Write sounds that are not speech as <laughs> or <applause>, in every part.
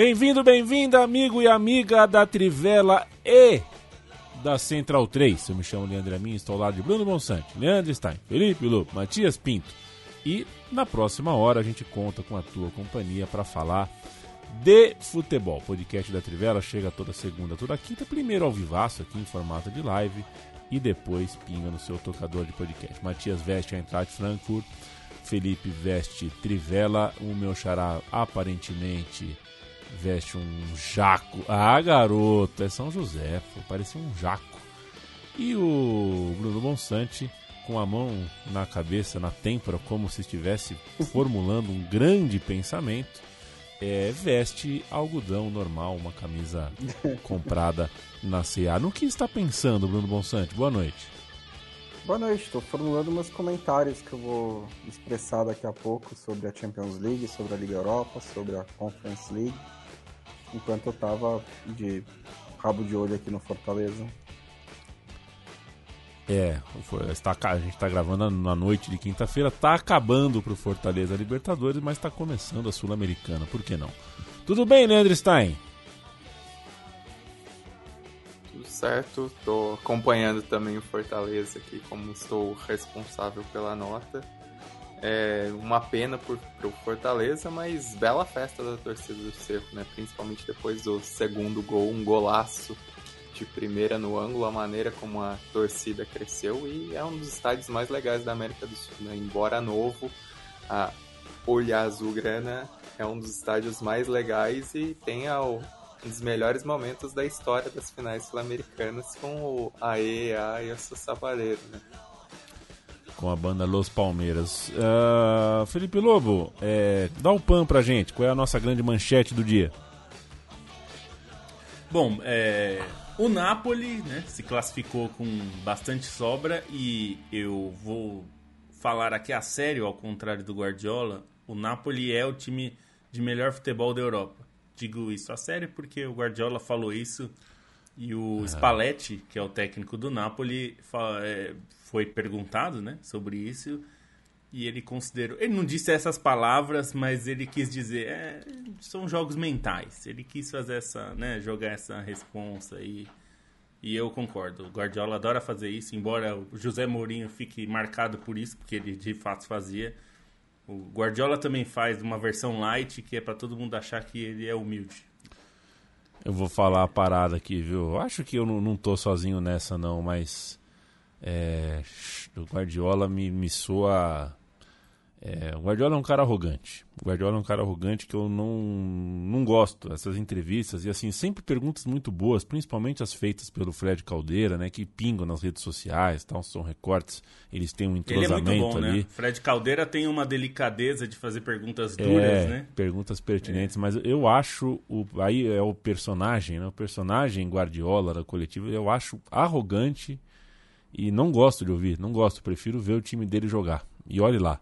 Bem-vindo, bem-vinda, amigo e amiga da Trivela e da Central 3. Eu me chamo Leandro Amin, estou ao lado de Bruno Monsante, Leandro Stein, Felipe Lobo, Matias Pinto. E na próxima hora a gente conta com a tua companhia para falar de futebol. O podcast da Trivela chega toda segunda, toda quinta, primeiro ao vivaço aqui em formato de live e depois pinga no seu tocador de podcast. Matias veste a Eintracht Frankfurt, Felipe veste Trivela, o meu xará aparentemente veste um jaco. Ah, garoto, é São José, pô, parecia um jaco. E o Bruno Bonsante com a mão na cabeça, na têmpora, como se estivesse formulando um grande pensamento, é, veste algodão normal, uma camisa <laughs> comprada na CA. No que está pensando, Bruno Bonsante? Boa noite. Boa noite, estou formulando meus comentários que eu vou expressar daqui a pouco sobre a Champions League, sobre a Liga Europa, sobre a Conference League enquanto eu tava de rabo de olho aqui no Fortaleza. É, está, a gente está gravando na noite de quinta-feira, está acabando para o Fortaleza Libertadores, mas está começando a Sul-Americana, por que não? Tudo bem, Leandro Stein? Tudo certo, estou acompanhando também o Fortaleza aqui, como estou responsável pela nota. É uma pena por, pro Fortaleza, mas bela festa da torcida do Cerro, né? Principalmente depois do segundo gol, um golaço de primeira no ângulo, a maneira como a torcida cresceu e é um dos estádios mais legais da América do Sul, né? Embora novo, a Olha Azul Grana é um dos estádios mais legais e tem o, um dos melhores momentos da história das finais sul-americanas com o AE, A e a Sapadeiro, né? Com a banda Los Palmeiras. Uh, Felipe Lobo, é, dá o pan pra gente. Qual é a nossa grande manchete do dia? Bom, é, o Napoli né, se classificou com bastante sobra e eu vou falar aqui a sério, ao contrário do Guardiola, o Napoli é o time de melhor futebol da Europa. Digo isso a sério porque o Guardiola falou isso e o Spalletti, que é o técnico do Napoli, é, foi perguntado né, sobre isso e ele considerou. Ele não disse essas palavras, mas ele quis dizer. É, são jogos mentais. Ele quis fazer essa. Né, jogar essa responsa e. E eu concordo. O Guardiola adora fazer isso, embora o José Mourinho fique marcado por isso, porque ele de fato fazia. O Guardiola também faz uma versão light que é para todo mundo achar que ele é humilde. Eu vou falar a parada aqui, viu? Acho que eu não, não tô sozinho nessa, não, mas é, o Guardiola me, me soa. É, o Guardiola é um cara arrogante. O Guardiola é um cara arrogante que eu não, não gosto. Essas entrevistas, e assim, sempre perguntas muito boas, principalmente as feitas pelo Fred Caldeira, né? Que pingam nas redes sociais, tal, são recortes, eles têm um entrosamento Ele é muito bom, ali. Né? Fred Caldeira tem uma delicadeza de fazer perguntas duras, é, né? Perguntas pertinentes, é. mas eu acho. O, aí é o personagem, né? O personagem Guardiola da coletiva, eu acho arrogante e não gosto de ouvir, não gosto, prefiro ver o time dele jogar. E olhe lá.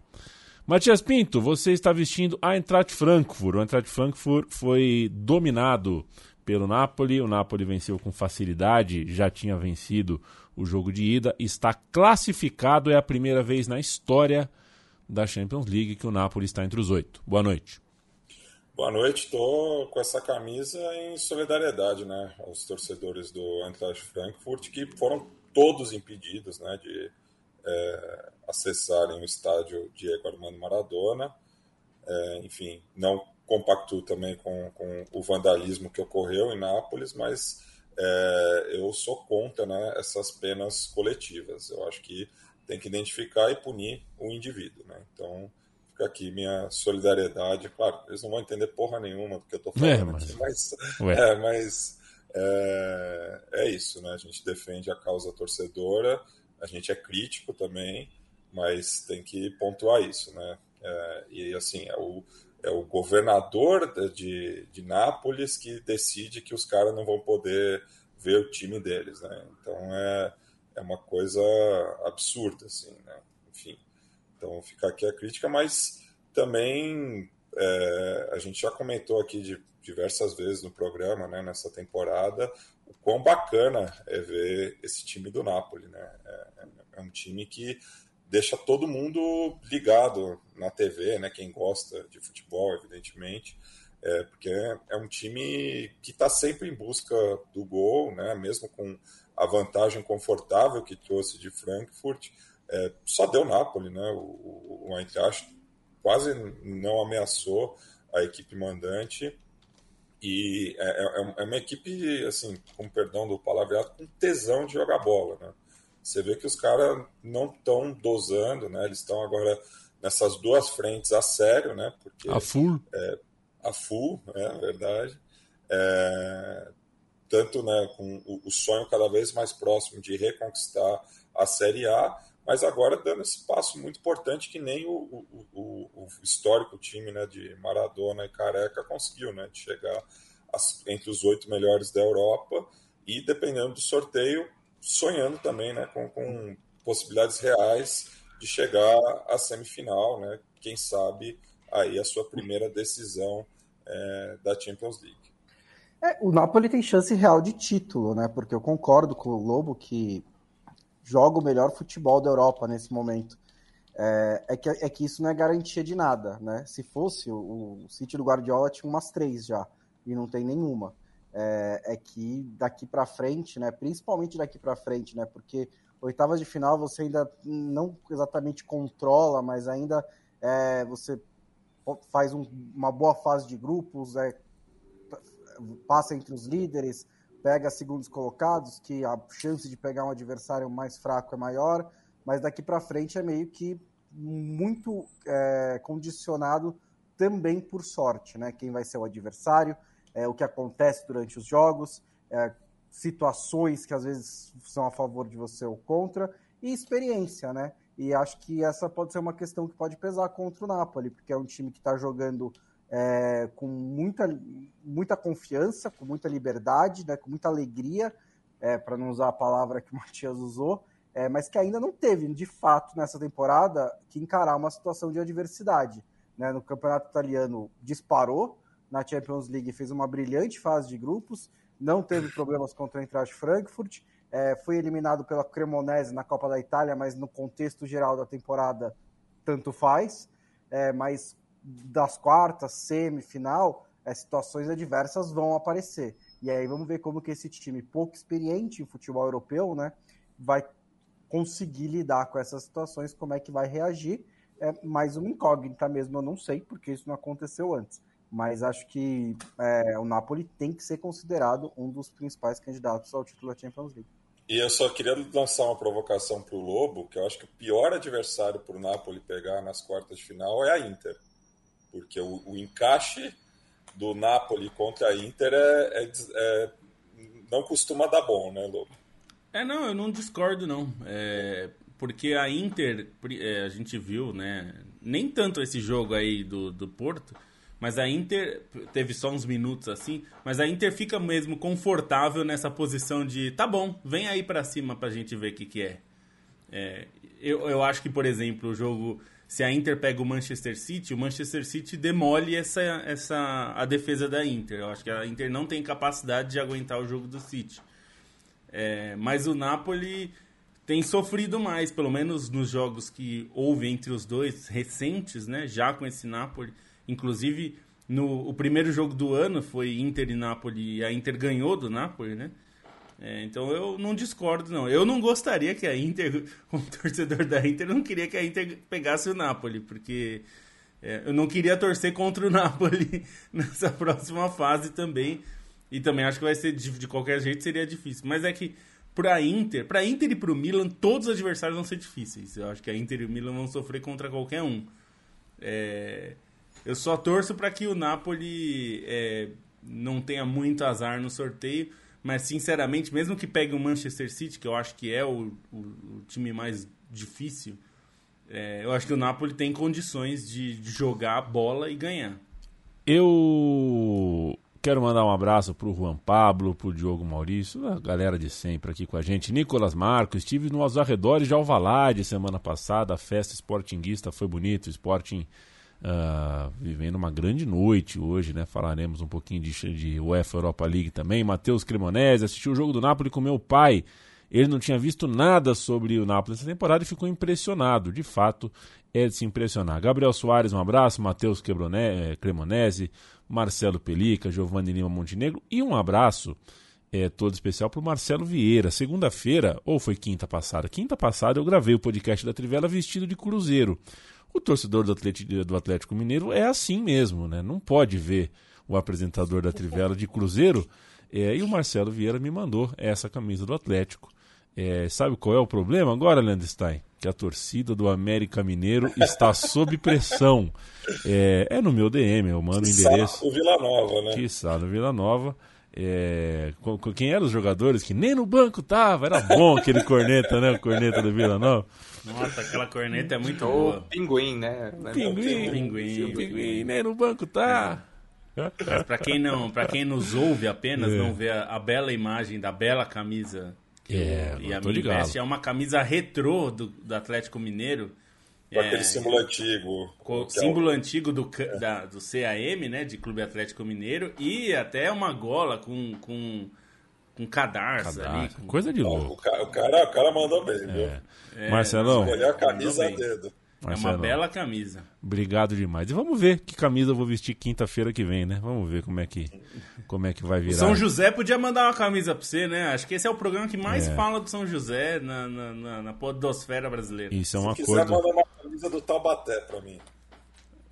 Matias Pinto, você está vestindo a Eintracht Frankfurt. O Eintracht Frankfurt foi dominado pelo Napoli. O Napoli venceu com facilidade, já tinha vencido o jogo de ida, está classificado. É a primeira vez na história da Champions League que o Napoli está entre os oito. Boa noite. Boa noite, estou com essa camisa em solidariedade né, aos torcedores do Eintracht Frankfurt que foram todos impedidos né, de é, acessarem o estádio Diego Armando Maradona. É, enfim, não compacto também com, com o vandalismo que ocorreu em Nápoles, mas é, eu sou contra né, essas penas coletivas. Eu acho que tem que identificar e punir o indivíduo. Né? Então, fica aqui minha solidariedade. Claro, eles não vão entender porra nenhuma do que eu estou falando, é, mas... aqui, mas, é, mas é, é isso, né? A gente defende a causa torcedora, a gente é crítico também, mas tem que pontuar isso, né? É, e assim, é o, é o governador de, de Nápoles que decide que os caras não vão poder ver o time deles, né? Então é, é uma coisa absurda, assim, né? Enfim, então fica aqui a crítica, mas também é, a gente já comentou aqui de diversas vezes no programa, né, nessa temporada, o quão bacana é ver esse time do Napoli, né? É, é um time que deixa todo mundo ligado na TV, né? Quem gosta de futebol, evidentemente, é, porque é, um time que está sempre em busca do gol, né? Mesmo com a vantagem confortável que trouxe de Frankfurt, é, só deu Napoli, né? O, o, o Eintracht quase não ameaçou a equipe mandante e é, é, é, uma equipe, assim, com perdão do palavreado, com tesão de jogar bola, né? Você vê que os caras não estão dosando, né? Eles estão agora nessas duas frentes a sério, né? Porque, a full. É, a full, é a verdade. É, tanto né, com o, o, sonho cada vez mais próximo de reconquistar a Série A, mas agora dando esse passo muito importante que nem o, o, o histórico time né, de Maradona e Careca conseguiu, né, de chegar as, entre os oito melhores da Europa e, dependendo do sorteio, sonhando também né, com, com possibilidades reais de chegar à semifinal, né, quem sabe aí a sua primeira decisão é, da Champions League. É, o Napoli tem chance real de título, né? Porque eu concordo com o Lobo que joga o melhor futebol da Europa nesse momento. É, é, que, é que isso não é garantia de nada, né? Se fosse, o, o City do Guardiola tinha umas três já, e não tem nenhuma. É, é que daqui para frente, né? Principalmente daqui para frente, né? Porque oitavas de final você ainda não exatamente controla, mas ainda é, você faz um, uma boa fase de grupos, é, passa entre os líderes, pega segundos colocados, que a chance de pegar um adversário mais fraco é maior, mas daqui para frente é meio que muito é, condicionado também por sorte, né? Quem vai ser o adversário, é, o que acontece durante os jogos, é, situações que às vezes são a favor de você ou contra, e experiência, né? E acho que essa pode ser uma questão que pode pesar contra o Napoli, porque é um time que está jogando é, com muita, muita confiança, com muita liberdade, né, com muita alegria, é, para não usar a palavra que o <laughs> Matias usou, é, mas que ainda não teve, de fato, nessa temporada, que encarar uma situação de adversidade. Né? No campeonato italiano disparou, na Champions League fez uma brilhante fase de grupos, não teve problemas contra o Eintracht Frankfurt, é, foi eliminado pela Cremonese na Copa da Itália, mas no contexto geral da temporada tanto faz, é, mas das quartas, semifinal, as situações adversas vão aparecer. E aí vamos ver como que esse time pouco experiente em futebol europeu, né, vai conseguir lidar com essas situações, como é que vai reagir. É mais uma incógnita mesmo, eu não sei, porque isso não aconteceu antes. Mas acho que é, o Napoli tem que ser considerado um dos principais candidatos ao título da Champions League. E eu só queria lançar uma provocação para o Lobo, que eu acho que o pior adversário para o Napoli pegar nas quartas de final é a Inter porque o, o encaixe do Napoli contra a Inter é, é, é, não costuma dar bom, né, Lobo? É, não, eu não discordo, não. É, porque a Inter, é, a gente viu, né? Nem tanto esse jogo aí do, do Porto, mas a Inter teve só uns minutos assim, mas a Inter fica mesmo confortável nessa posição de tá bom, vem aí para cima pra gente ver o que, que é. é. eu, eu acho que, por exemplo, o jogo se a Inter pega o Manchester City, o Manchester City demole essa, essa a defesa da Inter. Eu acho que a Inter não tem capacidade de aguentar o jogo do City. É, mas o Napoli tem sofrido mais, pelo menos nos jogos que houve entre os dois recentes, né? Já com esse Napoli, inclusive no o primeiro jogo do ano foi Inter e Napoli e a Inter ganhou do Napoli, né? É, então eu não discordo, não. Eu não gostaria que a Inter, <laughs> como torcedor da Inter, não queria que a Inter pegasse o Napoli, porque é, eu não queria torcer contra o <laughs> Napoli nessa próxima fase também. E também acho que vai ser de, de qualquer jeito seria difícil. Mas é que para Inter, para Inter e para o Milan, todos os adversários vão ser difíceis. Eu acho que a Inter e o Milan vão sofrer contra qualquer um. É, eu só torço para que o Napoli é, não tenha muito azar no sorteio mas sinceramente, mesmo que pegue o Manchester City, que eu acho que é o, o, o time mais difícil, é, eu acho que o Napoli tem condições de, de jogar a bola e ganhar. Eu quero mandar um abraço pro Juan Pablo, pro Diogo Maurício, a galera de sempre aqui com a gente. Nicolas Marcos, estive nos arredores de Alvalade semana passada, a festa sportinguista foi bonito, o Sporting uh, vivendo uma grande noite hoje, né? Falaremos um pouquinho de, de UEFA Europa League também. Matheus Cremonese assistiu o jogo do Napoli com meu pai. Ele não tinha visto nada sobre o Napoli nessa temporada e ficou impressionado. De fato, é de se impressionar. Gabriel Soares, um abraço. Matheus eh, Cremonese, Marcelo Pelica, Giovanni Lima Montenegro. E um abraço é, todo especial para o Marcelo Vieira. Segunda-feira, ou foi quinta passada? Quinta passada eu gravei o podcast da Trivela vestido de cruzeiro. O torcedor do Atlético, do Atlético Mineiro é assim mesmo, né? Não pode ver o apresentador da Trivela de cruzeiro. É, e o Marcelo Vieira me mandou essa camisa do Atlético. É, sabe qual é o problema agora, Landstein? Que a torcida do América Mineiro está sob pressão. É, é no meu DM, eu mando o endereço. O Vila Nova, né? Que no Vila Nova. É, quem eram os jogadores que nem no banco tava? Era bom aquele corneta, né? O corneta do Vila Nova. Nossa, aquela corneta é muito boa. Pinguim, né? Pinguim, pinguim, pinguim, nem no banco tá. Para quem não, para quem nos ouve apenas, é. não vê a, a bela imagem da bela camisa é, e a minha veste é uma camisa retrô do, do Atlético Mineiro. Com é, aquele símbolo antigo. Com símbolo é o... antigo do, é. da, do CAM, né? De Clube Atlético Mineiro. E até uma gola com, com, com cadarço, cadarço ali. Com... Coisa de louco. O cara, o cara, o cara mandou bem, viu? É. Marcelão. Escolheu a camisa a dedo. Marcelo. É uma bela camisa. Obrigado demais. E vamos ver que camisa eu vou vestir quinta-feira que vem, né? Vamos ver como é que, como é que vai virar. O São José podia mandar uma camisa pra você, né? Acho que esse é o programa que mais é. fala do São José na, na, na, na podosfera brasileira. Isso é uma Se coisa. quiser, manda uma camisa do Taubaté pra mim.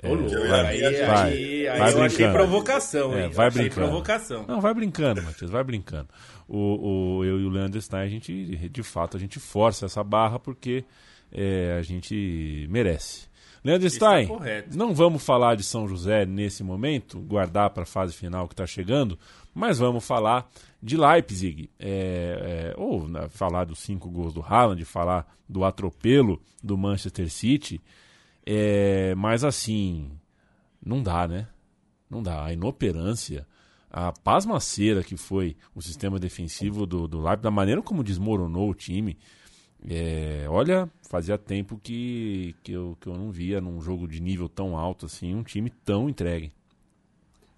É, aí, aí, vai, aí, aí vai eu achei provocação, é, vai brincando. provocação. Não, vai brincando, Matheus, vai brincando. O, o, eu e o Leandro Stein, a gente, de fato, a gente força essa barra porque é, a gente merece. Leandro Stein, não vamos falar de São José nesse momento, guardar para a fase final que está chegando, mas vamos falar de Leipzig, é, é, ou né, falar dos cinco gols do Haaland, falar do atropelo do Manchester City, é, mas assim, não dá, né? Não dá. A inoperância, a pasmaceira que foi o sistema defensivo do, do Leipzig, da maneira como desmoronou o time, é, olha, fazia tempo que, que, eu, que eu não via num jogo de nível tão alto assim um time tão entregue.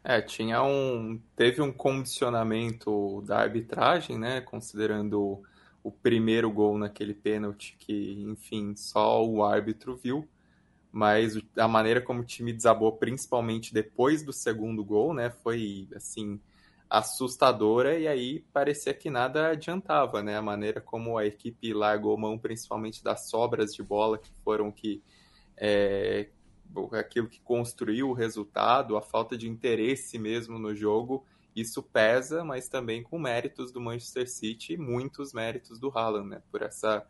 É, tinha um. Teve um condicionamento da arbitragem, né? Considerando o primeiro gol naquele pênalti que, enfim, só o árbitro viu. Mas a maneira como o time desabou, principalmente depois do segundo gol, né? Foi assim assustadora e aí parecia que nada adiantava, né? A maneira como a equipe largou mão, principalmente das sobras de bola que foram que é, aquilo que construiu o resultado, a falta de interesse mesmo no jogo, isso pesa, mas também com méritos do Manchester City e muitos méritos do Haaland, né? Por essa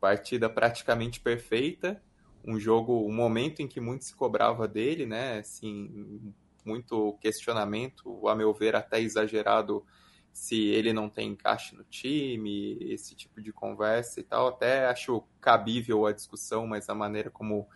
partida praticamente perfeita, um jogo, um momento em que muito se cobrava dele, né? Assim, muito questionamento, a meu ver até exagerado, se ele não tem encaixe no time, esse tipo de conversa e tal. Até acho cabível a discussão, mas a maneira como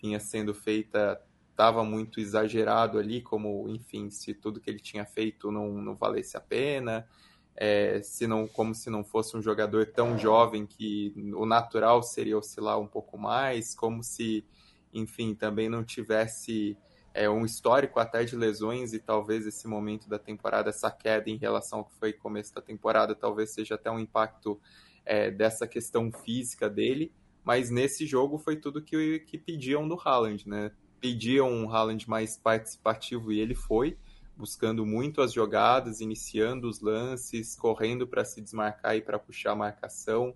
vinha sendo feita estava muito exagerado ali, como, enfim, se tudo que ele tinha feito não, não valesse a pena. É, se não, como se não fosse um jogador tão jovem que o natural seria oscilar um pouco mais, como se, enfim, também não tivesse é, um histórico até de lesões e talvez esse momento da temporada, essa queda em relação ao que foi começo da temporada, talvez seja até um impacto é, dessa questão física dele, mas nesse jogo foi tudo que, que pediam do Haaland, né? Pediam um Haaland mais participativo e ele foi, buscando muito as jogadas, iniciando os lances, correndo para se desmarcar e para puxar a marcação,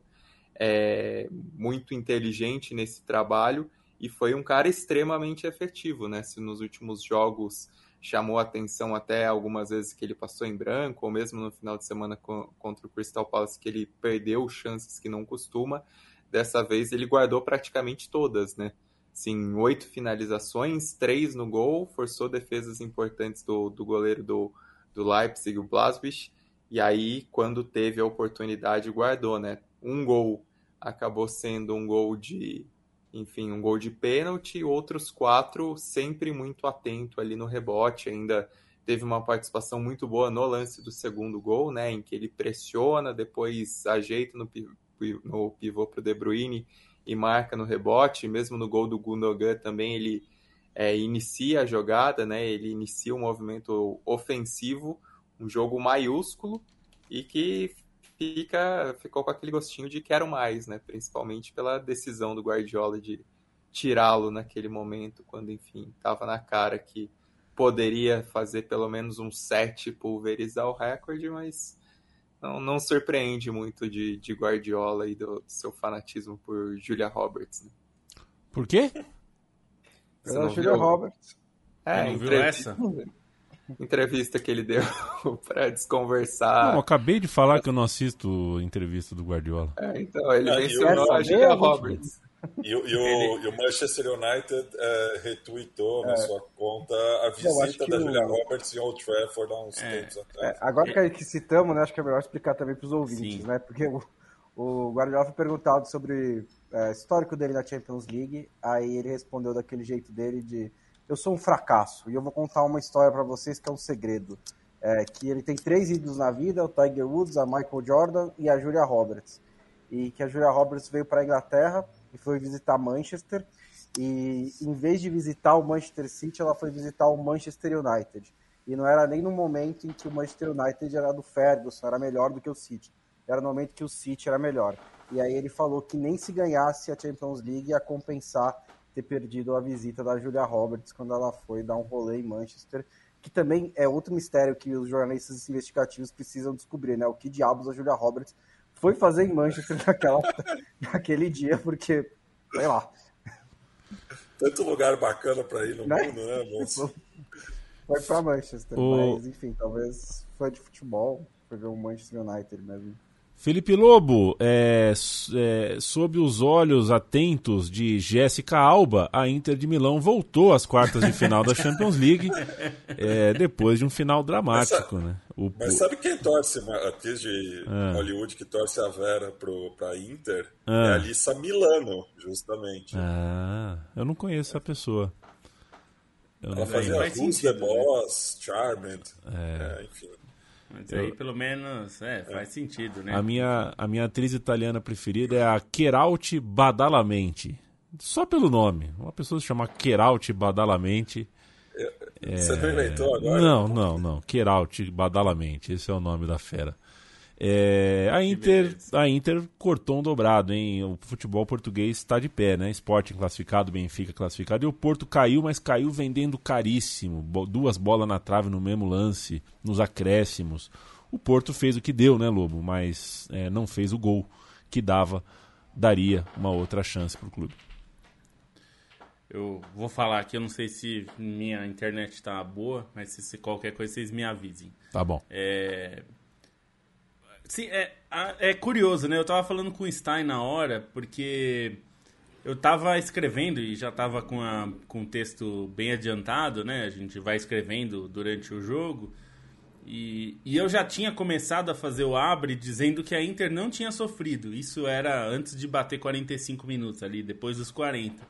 é, muito inteligente nesse trabalho e foi um cara extremamente efetivo, né? Se nos últimos jogos chamou atenção até algumas vezes que ele passou em branco, ou mesmo no final de semana contra o Crystal Palace que ele perdeu chances que não costuma, dessa vez ele guardou praticamente todas, né? Sim, oito finalizações, três no gol, forçou defesas importantes do, do goleiro do, do Leipzig, o Blaswich, E aí, quando teve a oportunidade, guardou, né? Um gol acabou sendo um gol de, enfim, um gol de pênalti, outros quatro sempre muito atento ali no rebote, ainda teve uma participação muito boa no lance do segundo gol, né, em que ele pressiona, depois ajeita no, no pivô para o De Bruyne e marca no rebote, mesmo no gol do Gundogan também ele é, inicia a jogada, né, ele inicia o um movimento ofensivo, um jogo maiúsculo e que fica ficou com aquele gostinho de quero mais, né? Principalmente pela decisão do Guardiola de tirá-lo naquele momento, quando enfim estava na cara que poderia fazer pelo menos um set pulverizar o recorde, mas não, não surpreende muito de, de Guardiola e do, do, seu fanatismo por Julia Roberts. Né? Por quê? Pela Julia Roberts. É, não viu essa? entrevista que ele deu <laughs> para desconversar. Não, acabei de falar que eu não assisto entrevista do Guardiola. É, então, ele ah, mencionou a Julia Roberts. E, e, o, e, o, Manchester United é, retweetou é. na sua conta a visita da Julia o... Roberts em Old Trafford há uns é. tempos atrás. É, agora que, citamos, né, acho que é melhor explicar também para os ouvintes, Sim. né? Porque o, o Guardiola foi perguntado sobre é, histórico dele na Champions League, aí ele respondeu daquele jeito dele de eu sou um fracasso. E eu vou contar uma história para vocês que é um segredo. É, que ele tem três ídolos na vida, o Tiger Woods, a Michael Jordan e a Julia Roberts. E que a Julia Roberts veio para a Inglaterra e foi visitar Manchester. E em vez de visitar o Manchester City, ela foi visitar o Manchester United. E não era nem no momento em que o Manchester United era do Ferguson, era melhor do que o City. Era no momento que o City era melhor. E aí ele falou que nem se ganhasse a Champions League ia compensar ter perdido a visita da Julia Roberts quando ela foi dar um rolê em Manchester, que também é outro mistério que os jornalistas investigativos precisam descobrir, né? O que diabos a Julia Roberts foi fazer em Manchester <laughs> naquela, naquele dia, porque, sei lá. Tanto lugar bacana para ir no né? mundo, né, moço? <laughs> Foi para Manchester, o... mas enfim, talvez foi de futebol, foi ver o Manchester United mesmo. Felipe Lobo, é, é, sob os olhos atentos de Jéssica Alba, a Inter de Milão voltou às quartas de final da Champions League <laughs> é, depois de um final dramático. Mas, né? O, mas sabe quem torce, atriz de ah. Hollywood que torce a Vera para a Inter? É ah. É a Alissa Milano, justamente. Ah, eu não conheço essa pessoa. Eu Ela fazia Who's the Boss, Charmed, é. é enfim. Mas aí, pelo menos, é, faz sentido, né? A minha, a minha atriz italiana preferida é a Keralti Badalamente. Só pelo nome. Uma pessoa se chama Keralti Badalamente. É... Você não inventou agora? Não, não, não. Keralti Badalamente. Esse é o nome da fera. É, a, Inter, a Inter cortou um dobrado, hein? O futebol português está de pé, né? Sporting classificado, Benfica classificado. E o Porto caiu, mas caiu vendendo caríssimo. Duas bolas na trave no mesmo lance, nos acréscimos. O Porto fez o que deu, né, Lobo? Mas é, não fez o gol que dava, daria uma outra chance para o clube. Eu vou falar aqui, eu não sei se minha internet está boa, mas se, se qualquer coisa vocês me avisem. Tá bom. É, Sim, é, é curioso, né? Eu tava falando com o Stein na hora, porque eu tava escrevendo e já tava com, a, com o texto bem adiantado, né? A gente vai escrevendo durante o jogo. E, e eu já tinha começado a fazer o abre dizendo que a Inter não tinha sofrido. Isso era antes de bater 45 minutos ali, depois dos 40.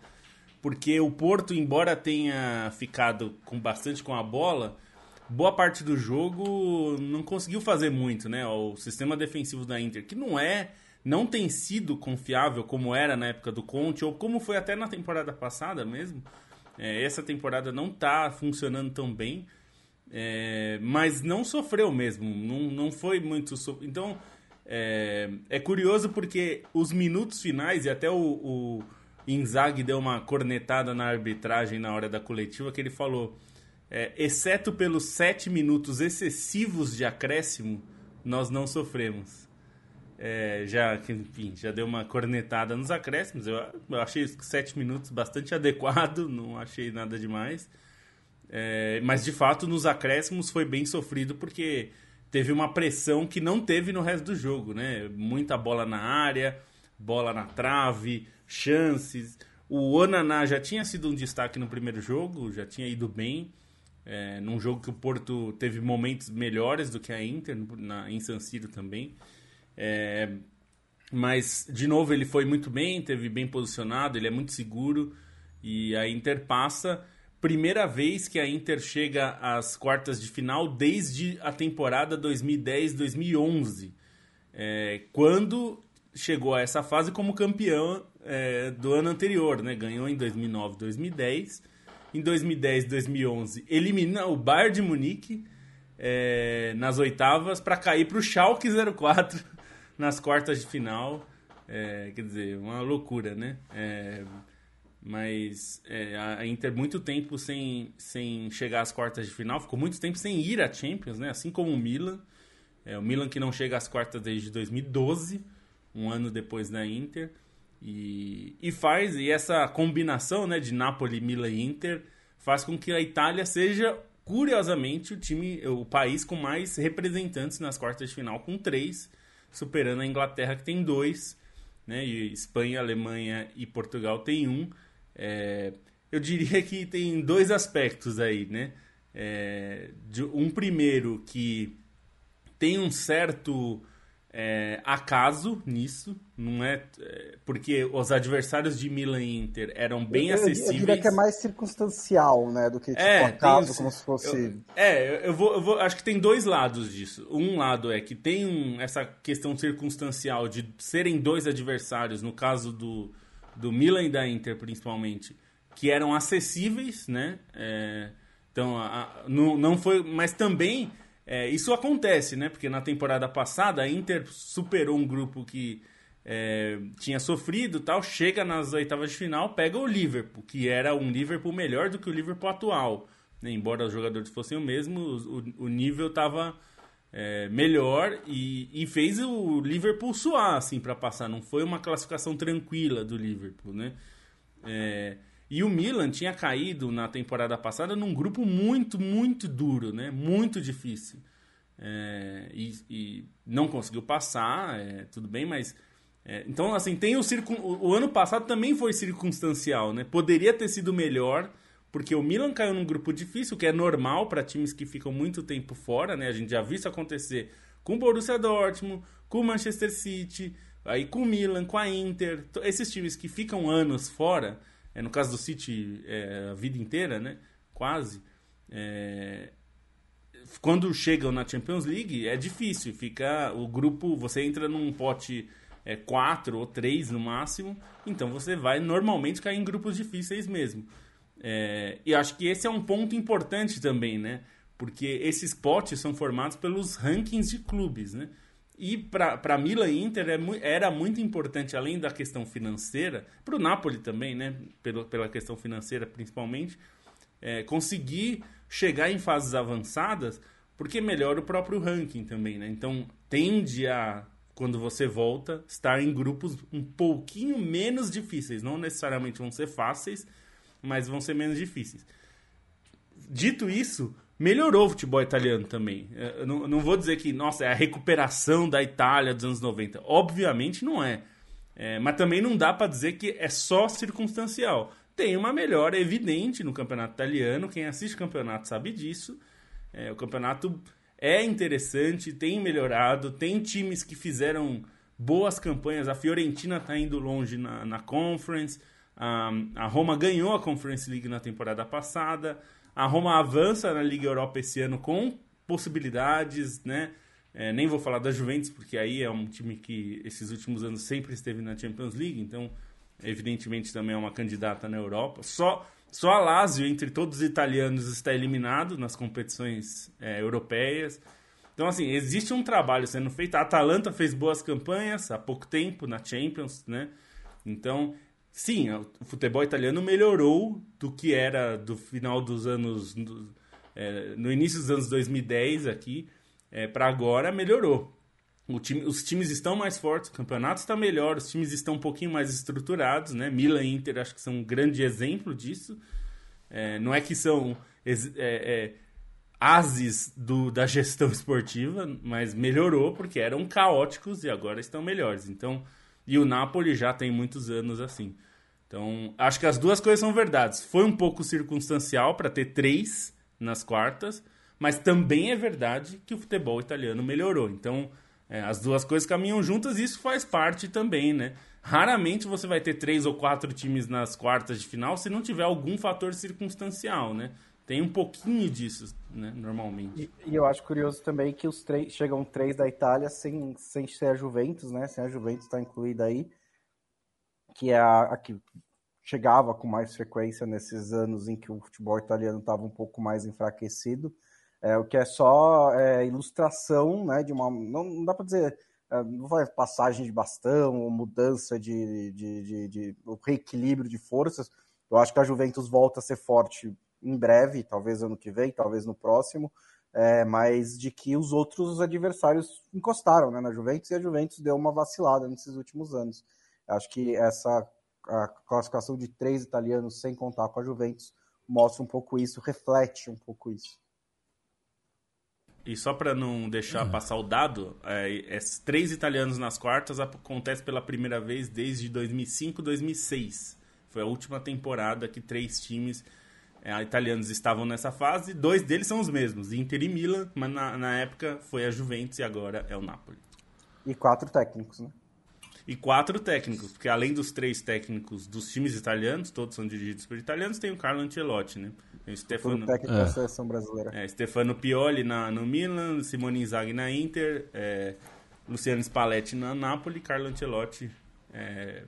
Porque o Porto, embora tenha ficado com bastante com a bola, boa parte do jogo não conseguiu fazer muito, né? O sistema defensivo da Inter, que não é, não tem sido confiável como era na época do Conte, ou como foi até na temporada passada mesmo. É, essa temporada não tá funcionando tão bem, é, mas não sofreu mesmo, não, não foi muito. So... Então é, é, curioso porque os minutos finais, e até o, o Inzaghi deu uma cornetada na arbitragem na hora da coletiva, que ele falou é, exceto pelos sete minutos excessivos de acréscimo, nós não sofremos. É, já, enfim, já deu uma cornetada nos acréscimos. Eu, eu achei sete minutos bastante adequado, não achei nada demais. É, mas de fato, nos acréscimos foi bem sofrido porque teve uma pressão que não teve no resto do jogo, né? Muita bola na área, bola na trave, chances. O Onaná já tinha sido um destaque no primeiro jogo, já tinha ido bem. É, num jogo que o Porto teve momentos melhores do que a Inter, na, em San Siro também. É, mas, de novo, ele foi muito bem, teve bem posicionado, ele é muito seguro e a Inter passa. Primeira vez que a Inter chega às quartas de final desde a temporada 2010-2011, é, quando chegou a essa fase como campeão é, do ano anterior, né? Ganhou em 2009, 2010. Em 2010, 2011, elimina o Bayern de Munique é, nas oitavas para cair para o Schalke 04 <laughs> nas quartas de final. É, quer dizer, uma loucura, né? É, mas é, a Inter muito tempo sem, sem chegar às quartas de final, ficou muito tempo sem ir à Champions, né? Assim como o Milan. É, o Milan que não chega às quartas desde 2012, um ano depois da Inter. E, e faz, e essa combinação né, de Napoli, Milan e Inter faz com que a Itália seja, curiosamente, o time, o país com mais representantes nas quartas de final, com três superando a Inglaterra, que tem dois, né? E Espanha, Alemanha e Portugal tem um. É, eu diria que tem dois aspectos aí, né? É, um primeiro que tem um certo é, acaso nisso, não é, é, porque os adversários de Milan e Inter eram bem eu, acessíveis. Eu diria que é mais circunstancial, né, do que tipo, é, acaso, como se fosse. Eu, é, eu vou, eu vou, acho que tem dois lados disso. Um lado é que tem um, essa questão circunstancial de serem dois adversários, no caso do, do Milan e da Inter principalmente, que eram acessíveis, né? É, então, a, a, não, não foi, mas também é, isso acontece, né? Porque na temporada passada a Inter superou um grupo que é, tinha sofrido tal, chega nas oitavas de final, pega o Liverpool, que era um Liverpool melhor do que o Liverpool atual. Né? Embora os jogadores fossem o mesmo, o, o nível estava é, melhor e, e, fez o Liverpool suar assim para passar. Não foi uma classificação tranquila do Liverpool, né? É, e o Milan tinha caído na temporada passada num grupo muito, muito duro, né? Muito difícil. É, e, e, não conseguiu passar, é, tudo bem, mas. É, então, assim, tem o, circun... o ano passado também foi circunstancial, né? Poderia ter sido melhor, porque o Milan caiu num grupo difícil, que é normal para times que ficam muito tempo fora, né? A gente já viu isso acontecer com o Borussia Dortmund, com o Manchester City, aí com o Milan, com a Inter. Esses times que ficam anos fora é, no caso do City, é, a vida inteira, né? Quase. É, quando chegam na Champions League, é difícil. Fica o grupo, você entra num pote é, quatro ou três no máximo, então você vai normalmente cair em grupos difíceis mesmo. É, e acho que esse é um ponto importante também, né? Porque esses potes são formados pelos rankings de clubes, né? E para Milan e Inter é, era muito importante, além da questão financeira, para o Napoli também, né? Pela, pela questão financeira principalmente, é, conseguir chegar em fases avançadas, porque melhora o próprio ranking também, né? Então tende a, quando você volta, estar em grupos um pouquinho menos difíceis. Não necessariamente vão ser fáceis, mas vão ser menos difíceis. Dito isso, melhorou o futebol italiano também. É, eu não, não, vou dizer que, nossa, é a recuperação da Itália dos anos 90. Obviamente não é. é mas também não dá para dizer que é só circunstancial. Tem uma melhora evidente no campeonato italiano. Quem assiste o campeonato sabe disso. É, o campeonato é interessante, tem melhorado, tem times que fizeram boas campanhas. A Fiorentina está indo longe na, na Conference. A, a Roma ganhou a Conference League na temporada passada. A Roma avança na Liga Europa esse ano com possibilidades, né? É, nem vou falar da Juventus, porque aí é um time que esses últimos anos sempre esteve na Champions League, então evidentemente também é uma candidata na Europa. Só, só a Lazio, entre todos os italianos, está eliminado nas competições é, europeias. Então, assim, existe um trabalho sendo feito. A Atalanta fez boas campanhas há pouco tempo na Champions, né? Então, sim, o futebol italiano melhorou do que era do final dos anos. Do, é, no início dos anos 2010 aqui, é, para agora melhorou. Time, os times estão mais fortes, o campeonato está melhor, os times estão um pouquinho mais estruturados, né? Milan e Inter acho que são um grande exemplo disso. É, não é que são é, é, ases do, da gestão <laughs> esportiva, mas melhorou porque eram caóticos e agora estão melhores. Então, e o Napoli já tem muitos anos assim. Então, acho que as duas coisas são verdades. Foi um pouco circunstancial para ter três nas quartas, mas também é verdade que o futebol italiano melhorou. Então, é, as duas coisas caminham juntas e isso faz parte também, né? Raramente você vai ter três ou quatro times nas quartas de final se não tiver algum fator circunstancial, né? Tem um pouquinho disso, né, normalmente. E, e, eu acho curioso também que os três chegam três da Itália sem, sem ser a Juventus, né? Sem a Juventus estar tá incluída aí, que é a, a, que chegava com mais frequência nesses anos em que o futebol italiano estava um pouco mais enfraquecido. É, o que é só é, ilustração, né? De uma não, não dá para dizer é, não vai passagem de bastão ou mudança de, de, de, de, o reequilíbrio de forças. Eu acho que a Juventus volta a ser forte em breve, talvez ano que vem, talvez no próximo, é, mas de que os outros adversários encostaram né, na Juventus e a Juventus deu uma vacilada nesses últimos anos. Acho que essa a classificação de três italianos sem contar com a Juventus mostra um pouco isso, reflete um pouco isso. E só para não deixar uhum. passar o dado, é, é, três italianos nas quartas acontece pela primeira vez desde 2005, 2006. Foi a última temporada que três times é, italianos estavam nessa fase, dois deles são os mesmos, Inter e Milan, mas na, na época foi a Juventus e agora é o Napoli. E quatro técnicos, né? E quatro técnicos, porque além dos três técnicos dos times italianos, todos são dirigidos por italianos, tem o Carlo Ancelotti, né? Tem o Stefano, técnico é. da seleção brasileira. É, Stefano Pioli na, no Milan, Simone Inzaghi na Inter, é, Luciano Spalletti na Napoli, Carlo Ancelotti é,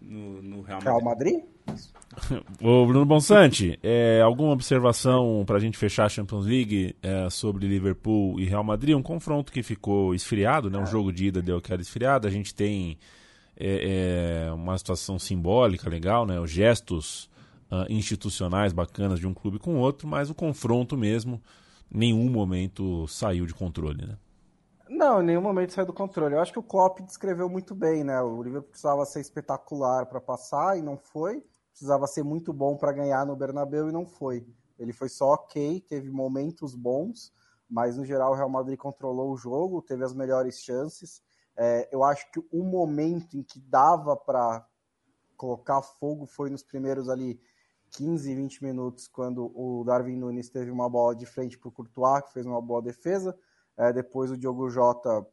no, no Real Madrid. Real Madrid? Ô Bruno Bonsante, é, alguma observação para a gente fechar a Champions League é, sobre Liverpool e Real Madrid? Um confronto que ficou esfriado, né? Um é. jogo de ida deu aquela esfriada. A gente tem é, é, uma situação simbólica legal, né? Os gestos uh, institucionais bacanas de um clube com outro, mas o confronto mesmo, nenhum momento saiu de controle, né? Não, em nenhum momento saiu do controle. Eu acho que o Klopp descreveu muito bem, né? O Liverpool precisava ser espetacular para passar e não foi. Precisava ser muito bom para ganhar no Bernabéu e não foi. Ele foi só ok, teve momentos bons, mas no geral o Real Madrid controlou o jogo, teve as melhores chances. É, eu acho que o momento em que dava para colocar fogo foi nos primeiros ali 15, 20 minutos, quando o Darwin Nunes teve uma bola de frente para o Courtois, que fez uma boa defesa. É, depois o Diogo Jota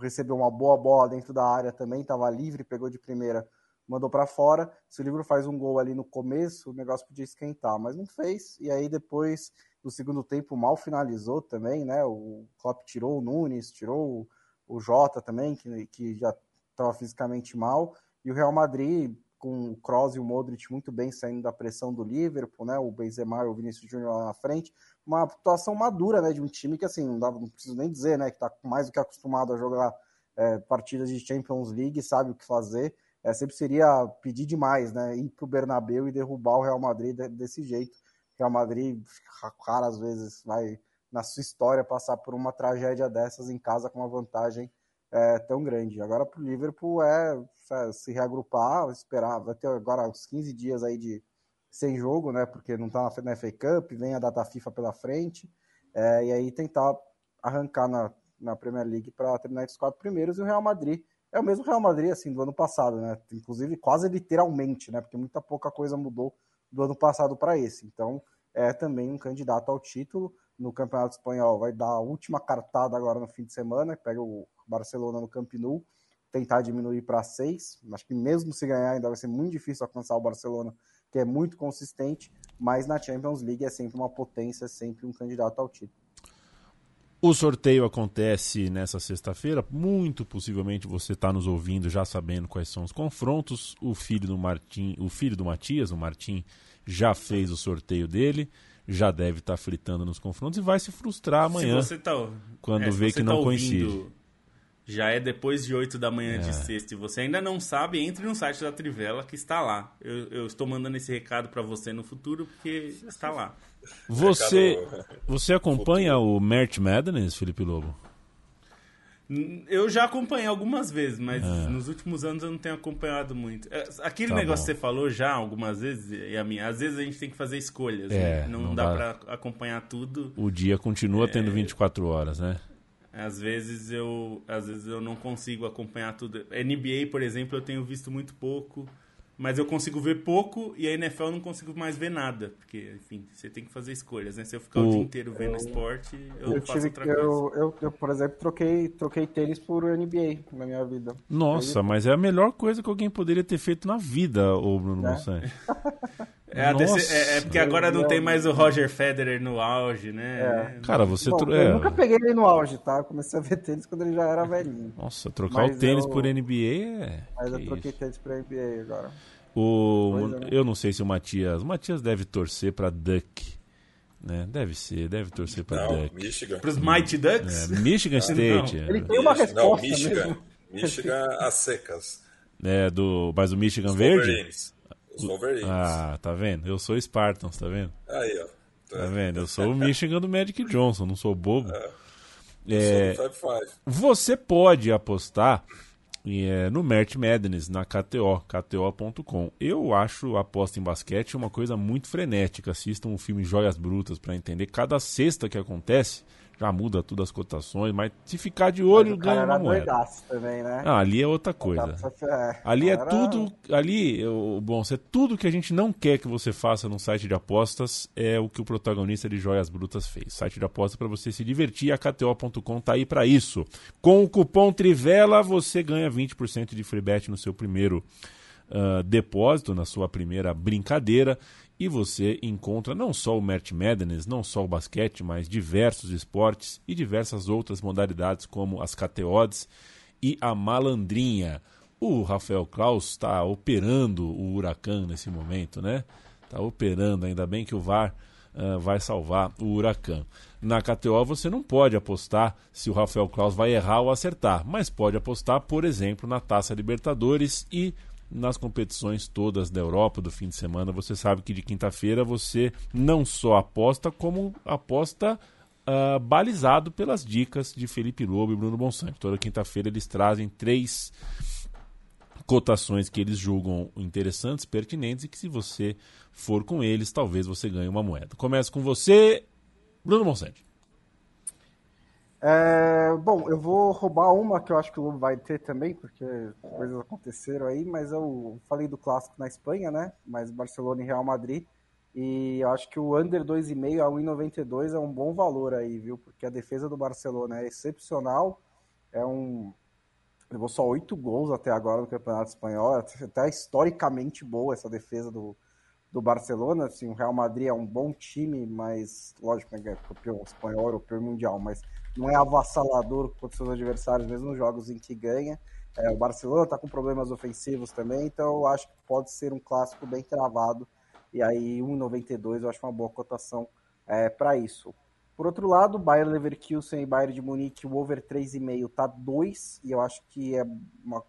recebeu uma boa bola dentro da área também, estava livre, pegou de primeira, mandou para fora. Se o Livro faz um gol ali no começo, o negócio podia esquentar, mas não fez. E aí depois, no segundo tempo, mal finalizou também, né? O Klopp tirou o Nunes, tirou o, Jota também, que, que já estava fisicamente mal. E o Real Madrid, com o Kroos e o Modric muito bem saindo da pressão do Liverpool, né? O Benzema e o Vinícius Júnior lá na frente, uma atuação madura, né, de um time que assim, não, dá, não preciso nem dizer, né, que está mais do que acostumado a jogar é, partidas de Champions League, sabe o que fazer. É, sempre seria pedir demais, né, ir para o Bernabéu e derrubar o Real Madrid desse jeito. O Real Madrid, raro às vezes, vai na sua história passar por uma tragédia dessas em casa com uma vantagem é, tão grande. Agora para o Liverpool é, é se reagrupar, esperar, vai ter agora uns 15 dias aí de sem jogo, né? Porque não está na FA Cup, vem a data FIFA pela frente, é, e aí tentar arrancar na, na Premier League para terminar entre os quatro primeiros. E o Real Madrid é o mesmo Real Madrid assim do ano passado, né? Inclusive quase literalmente, né? Porque muita pouca coisa mudou do ano passado para esse. Então é também um candidato ao título no Campeonato Espanhol. Vai dar a última cartada agora no fim de semana, pega o Barcelona no Camp Nou, tentar diminuir para seis. Acho que mesmo se ganhar ainda vai ser muito difícil alcançar o Barcelona que é muito consistente, mas na Champions League é sempre uma potência, é sempre um candidato ao título. O sorteio acontece nessa sexta-feira. Muito possivelmente você está nos ouvindo já sabendo quais são os confrontos. O filho do Martim, o filho do Matias, o Martim, já fez o sorteio dele, já deve estar tá fritando nos confrontos e vai se frustrar amanhã. Se você tá, quando é, vê que não tá coincide já é depois de 8 da manhã é. de sexta e você ainda não sabe, entre no site da Trivela que está lá. Eu, eu estou mandando esse recado para você no futuro porque está lá. Você, você acompanha o Merch Madness, Felipe Lobo? Eu já acompanhei algumas vezes, mas é. nos últimos anos eu não tenho acompanhado muito. É, aquele tá negócio bom. que você falou já algumas vezes, e a minha, às vezes a gente tem que fazer escolhas, é, né? não, não, dá, dá para acompanhar tudo. O dia continua é. tendo 24 horas, né? Às vezes eu, às vezes eu não consigo acompanhar tudo. NBA, por exemplo, eu tenho visto muito pouco. mas eu consigo ver pouco e a NFL eu não consigo mais ver nada. Porque, enfim, você tem que fazer escolhas, né? Se eu ficar o, o dia inteiro vendo esporte, eu, eu faço tive, outra coisa. Eu, eu, eu, por exemplo, troquei, troquei tênis por NBA na minha vida. Nossa, mas é a melhor coisa que alguém poderia ter feito na vida, o Bruno é. Monsanto. <laughs> É, DC, é, é, porque agora não tem mais o Roger Federer no auge, né? É. Cara, você... Bom, é. Eu nunca peguei ele no auge, tá? Eu comecei a ver tênis quando ele já era velhinho. Nossa, trocar Mas o tênis eu... por NBA é... Mas eu troquei isso. tênis por NBA agora. O... É, eu não sei se o Matias... O Matias deve torcer pra Duck. Né? Deve ser, deve torcer pra não, Duck. Michigan. Pros Mighty Ducks? É, Michigan <laughs> State. Não. Ele tem uma resposta Não, Michigan. Mesmo. Michigan a secas. É, do... Mas o Michigan Os verde? Wolverines. Os Wolverines. Ah, tá vendo? Eu sou Spartans, tá vendo? Aí, ó. Tá vendo? Eu sou o Michigan do Magic Johnson, não sou bobo. É. É, você pode apostar é, no Mert Madness, na KTO, KTO.com. Eu acho a aposta em basquete uma coisa muito frenética. Assistam o filme Joias Brutas para entender cada sexta que acontece já muda tudo as cotações, mas se ficar de olho, ganha uma moeda. Também, né? Ah, ali é outra coisa. É, ali é tudo, ali, bom, é tudo que a gente não quer que você faça no site de apostas é o que o protagonista de Joias Brutas fez. Site de apostas para você se divertir, a KTO.com tá aí para isso. Com o cupom Trivela você ganha 20% de free bet no seu primeiro uh, depósito, na sua primeira brincadeira e você encontra não só o Mert Madness, não só o basquete, mas diversos esportes e diversas outras modalidades como as KTODs e a malandrinha. O Rafael Klaus está operando o Huracan nesse momento, né? Está operando, ainda bem que o VAR uh, vai salvar o Huracan. Na KTO você não pode apostar se o Rafael Klaus vai errar ou acertar, mas pode apostar, por exemplo, na Taça Libertadores e nas competições todas da Europa do fim de semana. Você sabe que de quinta-feira você não só aposta, como aposta uh, balizado pelas dicas de Felipe Lobo e Bruno Bonsante. Toda quinta-feira eles trazem três cotações que eles julgam interessantes, pertinentes e que se você for com eles, talvez você ganhe uma moeda. Começa com você, Bruno Bonsante. É, bom, eu vou roubar uma que eu acho que o Lobo vai ter também, porque coisas aconteceram aí, mas eu falei do clássico na Espanha, né? Mas Barcelona e Real Madrid. E eu acho que o under 2,5 a 1,92 é um bom valor aí, viu? Porque a defesa do Barcelona é excepcional. É um. Levou só oito gols até agora no Campeonato Espanhol. É até historicamente boa essa defesa do, do Barcelona. Assim, o Real Madrid é um bom time, mas lógico, né, é campeão espanhol, europeu mundial, mas não é avassalador contra seus adversários, mesmo nos jogos em que ganha. É, o Barcelona está com problemas ofensivos também, então eu acho que pode ser um clássico bem travado. E aí, 1,92 eu acho uma boa cotação é, para isso. Por outro lado, Bayern Leverkusen e Bayern de Munique, o over 3,5 tá 2, e eu acho que é uma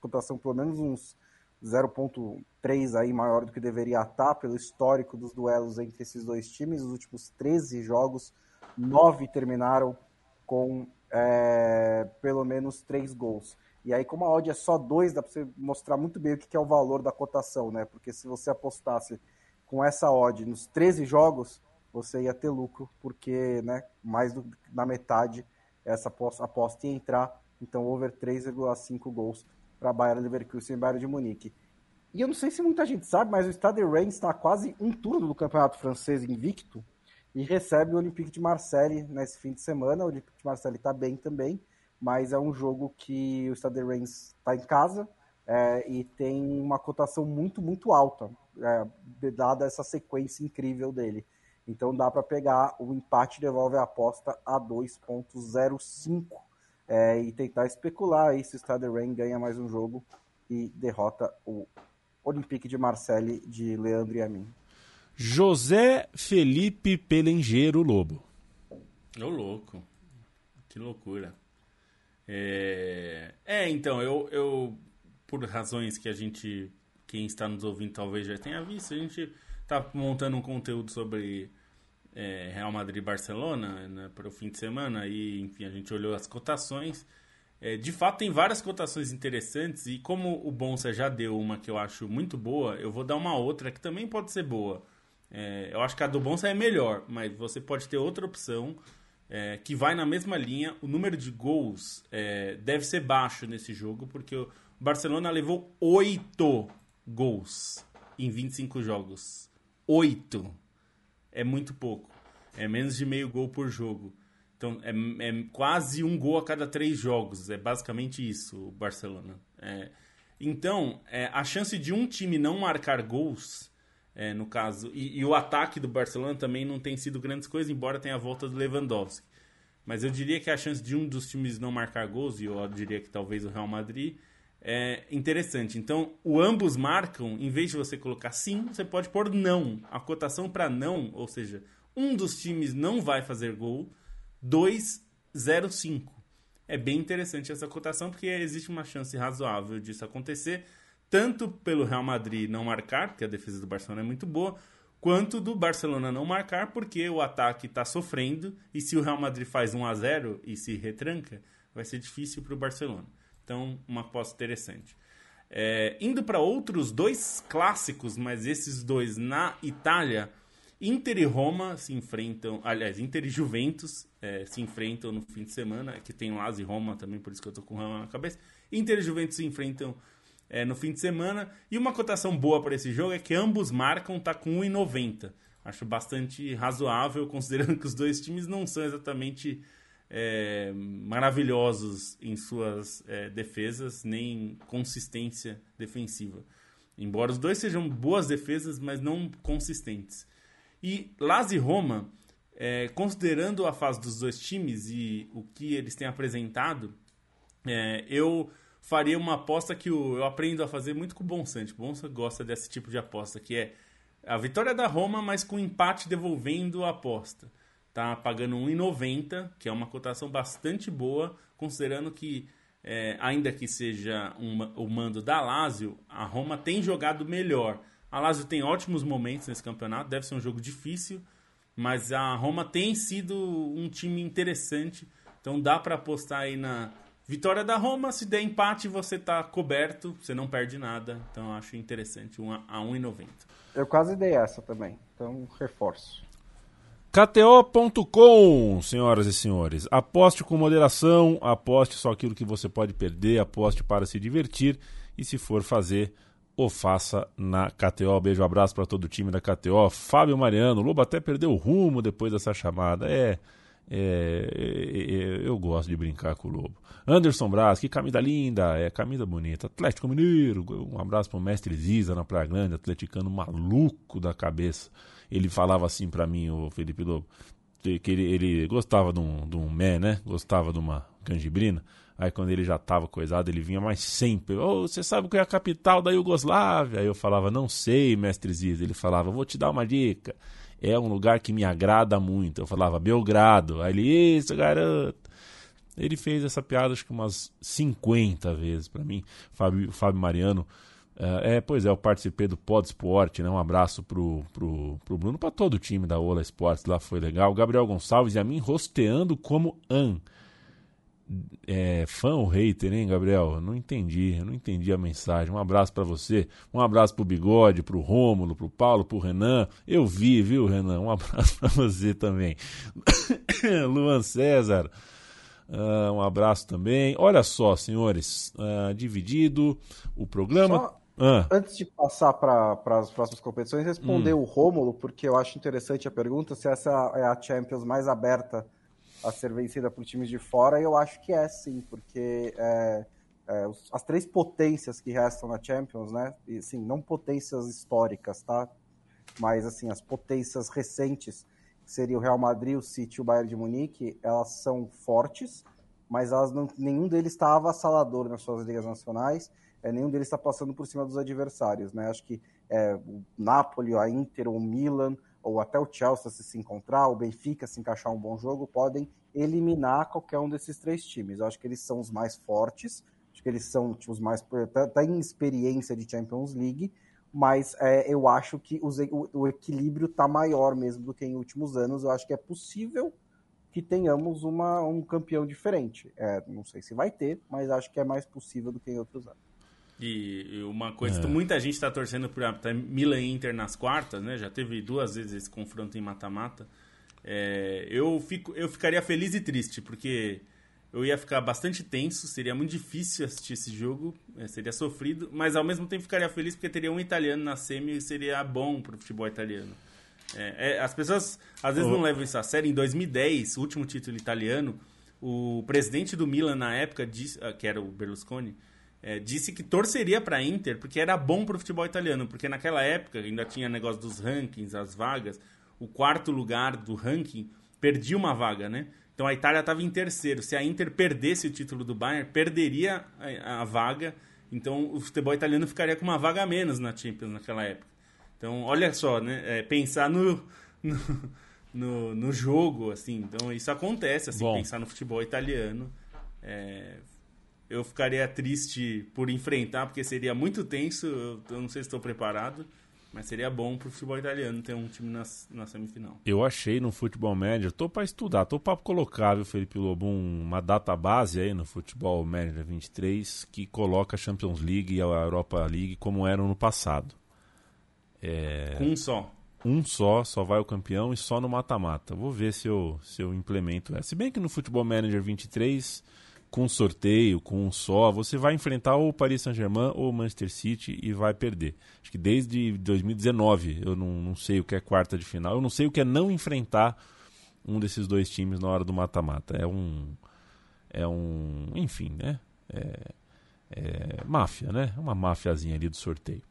cotação pelo menos uns 0,3 aí maior do que deveria estar, pelo histórico dos duelos entre esses dois times. Os últimos 13 jogos, 9 terminaram com é, pelo menos três gols. E aí, como a odd é só dois, dá para você mostrar muito bem o que é o valor da cotação, né? Porque se você apostasse com essa odd nos 13 jogos, você ia ter lucro, porque né, mais do, na metade essa aposta, aposta ia entrar. Então, over 3,5 gols para Bayern Leverkusen e Bayern de Munique. E eu não sei se muita gente sabe, mas o Stade Reims está quase um turno do campeonato francês invicto e recebe o Olympique de Marseille nesse fim de semana. O Olympique de Marseille está bem também, mas é um jogo que o Stade Reims está em casa é, e tem uma cotação muito, muito alta, é, dada essa sequência incrível dele. Então dá para pegar o empate devolve a aposta a 2.05 é, e tentar especular aí se o Stade Reims ganha mais um jogo e derrota o Olympique de Marseille de Leandro e a mim. José Felipe Pelengeiro Lobo. Ô louco. Que loucura. É, é então, eu, eu, por razões que a gente, quem está nos ouvindo talvez já tenha visto, a gente está montando um conteúdo sobre é, Real Madrid e Barcelona né, para o fim de semana e, enfim, a gente olhou as cotações. É, de fato, tem várias cotações interessantes e como o Bonsa já deu uma que eu acho muito boa, eu vou dar uma outra que também pode ser boa. É, eu acho que a do Bonsa é melhor, mas você pode ter outra opção é, que vai na mesma linha. O número de gols é, deve ser baixo nesse jogo, porque o Barcelona levou oito gols em 25 jogos. 8 é muito pouco. É menos de meio gol por jogo. Então, é, é quase um gol a cada três jogos. É basicamente isso o Barcelona. É, então, é, a chance de um time não marcar gols, é, no caso, e, e, o ataque do Barcelona também não tem sido grandes coisas, embora tenha a volta do Lewandowski. Mas eu diria que a chance de um dos times não marcar gols, e eu diria que talvez o Real Madrid, é interessante. Então, o ambos marcam, em vez de você colocar sim, você pode pôr não. A cotação para não, ou seja, um dos times não vai fazer gol, 2,05. É bem interessante essa cotação porque existe uma chance razoável disso acontecer, tanto pelo Real Madrid não marcar, porque a defesa do Barcelona é muito boa, quanto do Barcelona não marcar, porque o ataque está sofrendo e se o Real Madrid faz 1 a 0 e se retranca, vai ser difícil para o Barcelona. Então, uma aposta interessante. É, indo para outros dois clássicos, mas esses dois na Itália, Inter e Roma se enfrentam, aliás, Inter e Juventus é, se enfrentam no fim de semana, que tem Lazio e Roma também, por isso que eu tô com Roma na cabeça. Inter e Juventus se enfrentam é, no fim de semana, e uma cotação boa para esse jogo é que ambos marcam, tá com 1,90. Acho bastante razoável, <laughs> considerando que os dois times não são exatamente é, maravilhosos em suas é, defesas, nem consistência defensiva. Embora os dois sejam boas defesas, mas não consistentes. E Lazio e Roma, é, considerando a fase dos dois times e o que eles têm apresentado, é, eu faria uma aposta que eu aprendo a fazer muito com o Bonsante. O Bonsa gosta desse tipo de aposta, que é a vitória da Roma, mas com empate devolvendo a aposta tá pagando 1,90, que é uma cotação bastante boa, considerando que, é, ainda que seja um, o mando da Lazio, a Roma tem jogado melhor. A Lazio tem ótimos momentos nesse campeonato, deve ser um jogo difícil, mas a Roma tem sido um time interessante, então dá para apostar aí na vitória da Roma. Se der empate, você tá coberto, você não perde nada, então eu acho interessante, a 1,90. Eu quase dei essa também, então reforço. KTO.com, senhoras e senhores. Aposte com moderação, aposte só aquilo que você pode perder, aposte para se divertir e se for fazer, o faça na KTO. Beijo, abraço para todo o time da KTO. Fábio Mariano, o Lobo até perdeu o rumo depois dessa chamada. É, é, é, é, eu gosto de brincar com o Lobo. Anderson Braz, que camisa linda, é camisa bonita. Atlético Mineiro, um abraço para o mestre Ziza na Praia Grande, atleticano maluco da cabeça ele falava assim para mim, o Felipe Lobo, que ele, ele gostava de um, de um mé, né? Gostava de uma canjibrina. Aí quando ele já estava coisado, ele vinha mais sempre. Oh, você sabe qual é a capital da Iugoslávia? Aí eu falava, não sei, mestre Ziz. Ele falava, vou te dar uma dica. É um lugar que me agrada muito. Eu falava, Belgrado. Aí ele, isso, garoto. Ele fez essa piada acho que umas 50 vezes para mim. Fábio, Fábio Mariano é, é, pois é, eu participei do Pod Sport, né? Um abraço pro, pro, pro Bruno, para todo o time da Ola Esportes, lá foi legal. Gabriel Gonçalves e a mim rosteando como An. É, fã ou hater, hein, Gabriel? não entendi, eu não entendi a mensagem. Um abraço para você, um abraço pro Bigode, pro Rômulo, pro Paulo, pro Renan. Eu vi, viu, Renan? Um abraço <laughs> para você também. <coughs> Luan César, uh, um abraço também. Olha só, senhores, uh, dividido o programa. Só ah. Antes de passar para as próximas competições, responder hum. o Rômulo, porque eu acho interessante a pergunta se essa é a Champions mais aberta a ser vencida por times de fora, eu acho que é sim, porque é, é, as três potências que restam na Champions, né? E, não potências históricas, tá? Mas assim, as potências recentes, que seria o Real Madrid, o City e o Bayern de Munique, elas são fortes, mas elas não, nenhum deles está avassalador nas suas ligas nacionais é, nenhum deles está passando por cima dos adversários. Né? Acho que é, o Napoli, a Inter, o Milan, ou até o Chelsea se se encontrar, o Benfica se encaixar um bom jogo, podem eliminar qualquer um desses três times. Eu acho que eles são os mais fortes, acho que eles são tipo, os mais. Tá, tá em experiência de Champions League, mas é, eu acho que os, o, o, equilíbrio está maior mesmo do que em últimos anos. Eu acho que é possível que tenhamos uma, um campeão diferente. É, não sei se vai ter, mas acho que é mais possível do que em outros anos. E uma coisa, é. muita gente está torcendo para Milan e Inter nas quartas, né? Já teve duas vezes esse confronto em mata-mata. É, eu, fico, eu ficaria feliz e triste, porque eu ia ficar bastante tenso, seria muito difícil assistir esse jogo, é, seria sofrido, mas ao mesmo tempo ficaria feliz porque teria um italiano na semi e seria bom pro futebol italiano. É, é, as pessoas às vezes oh. não levam isso a sério. Em 2010, o último título italiano, o presidente do Milan na época, disse, ah, que era o Berlusconi, é, disse que torceria para Inter porque era bom para o futebol italiano, porque naquela época ainda tinha negócio dos rankings, as vagas, o quarto lugar do ranking perdia uma vaga, né? Então a Itália estava em terceiro. Se a Inter perdesse o título do Bayern, perderia a, a, vaga. Então o futebol italiano ficaria com uma vaga a menos na Champions naquela época. Então olha só, né? É, pensar no, <laughs> no, no, no, jogo, assim. Então isso acontece, assim, Bom. pensar no futebol italiano. É, eu ficaria triste por enfrentar, porque seria muito tenso. Eu, eu não sei se estou preparado. Mas seria bom pro futebol italiano ter um time na, na semifinal. Eu achei no futebol médio, tô para estudar, tô para colocar, viu, Felipe Lobo, uma database aí no futebol médio 23 que coloca a Champions League e a Europa League como eram no passado. É... Um só. Um só, só vai o campeão e só no mata-mata. Vou ver se eu, se eu implemento essa. Se bem que no Futebol Manager 23 com sorteio, com um só, você vai enfrentar ou o Paris Saint-Germain ou o Manchester City e vai perder. Acho que desde 2019 eu não, não sei o que é quarta de final, eu não sei o que é não enfrentar um desses dois times na hora do mata-mata. É um. É um. Enfim, né? É, é máfia, né? Uma máfiazinha ali do sorteio.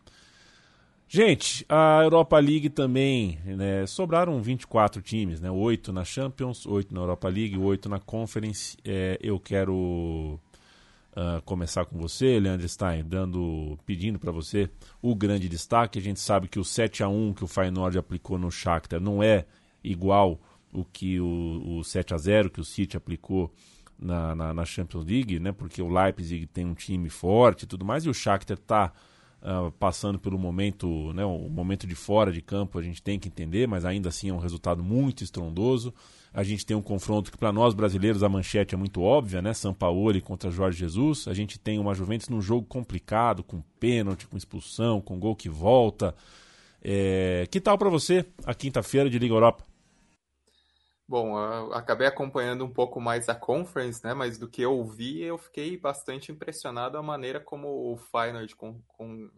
Gente, a Europa League também, né, sobraram 24 times, né, 8 na Champions, 8 na Europa League, 8 na Conference. É, eu quero uh, começar com você, Leandro Stein, dando, pedindo para você o grande destaque. A gente sabe que o 7 a 1 que o Feyenoord aplicou no Shakhtar não é igual o que o, o 7 a 0 que o City aplicou na, na, na Champions League, né, porque o Leipzig tem um time forte e tudo mais, e o Shakhtar está uh, passando pelo momento, né, o momento de fora de campo, a gente tem que entender, mas ainda assim é um resultado muito estrondoso. A gente tem um confronto que para nós brasileiros a manchete é muito óbvia, né? São Paulo contra Jorge Jesus. A gente tem uma Juventus num jogo complicado, com pênalti, com expulsão, com gol que volta. É... Que tal para você a quinta-feira de Liga Europa? Bom, acabei acompanhando um pouco mais a conference, né? Mas do que eu vi, eu fiquei bastante impressionado a maneira como o Feyenoord com, com,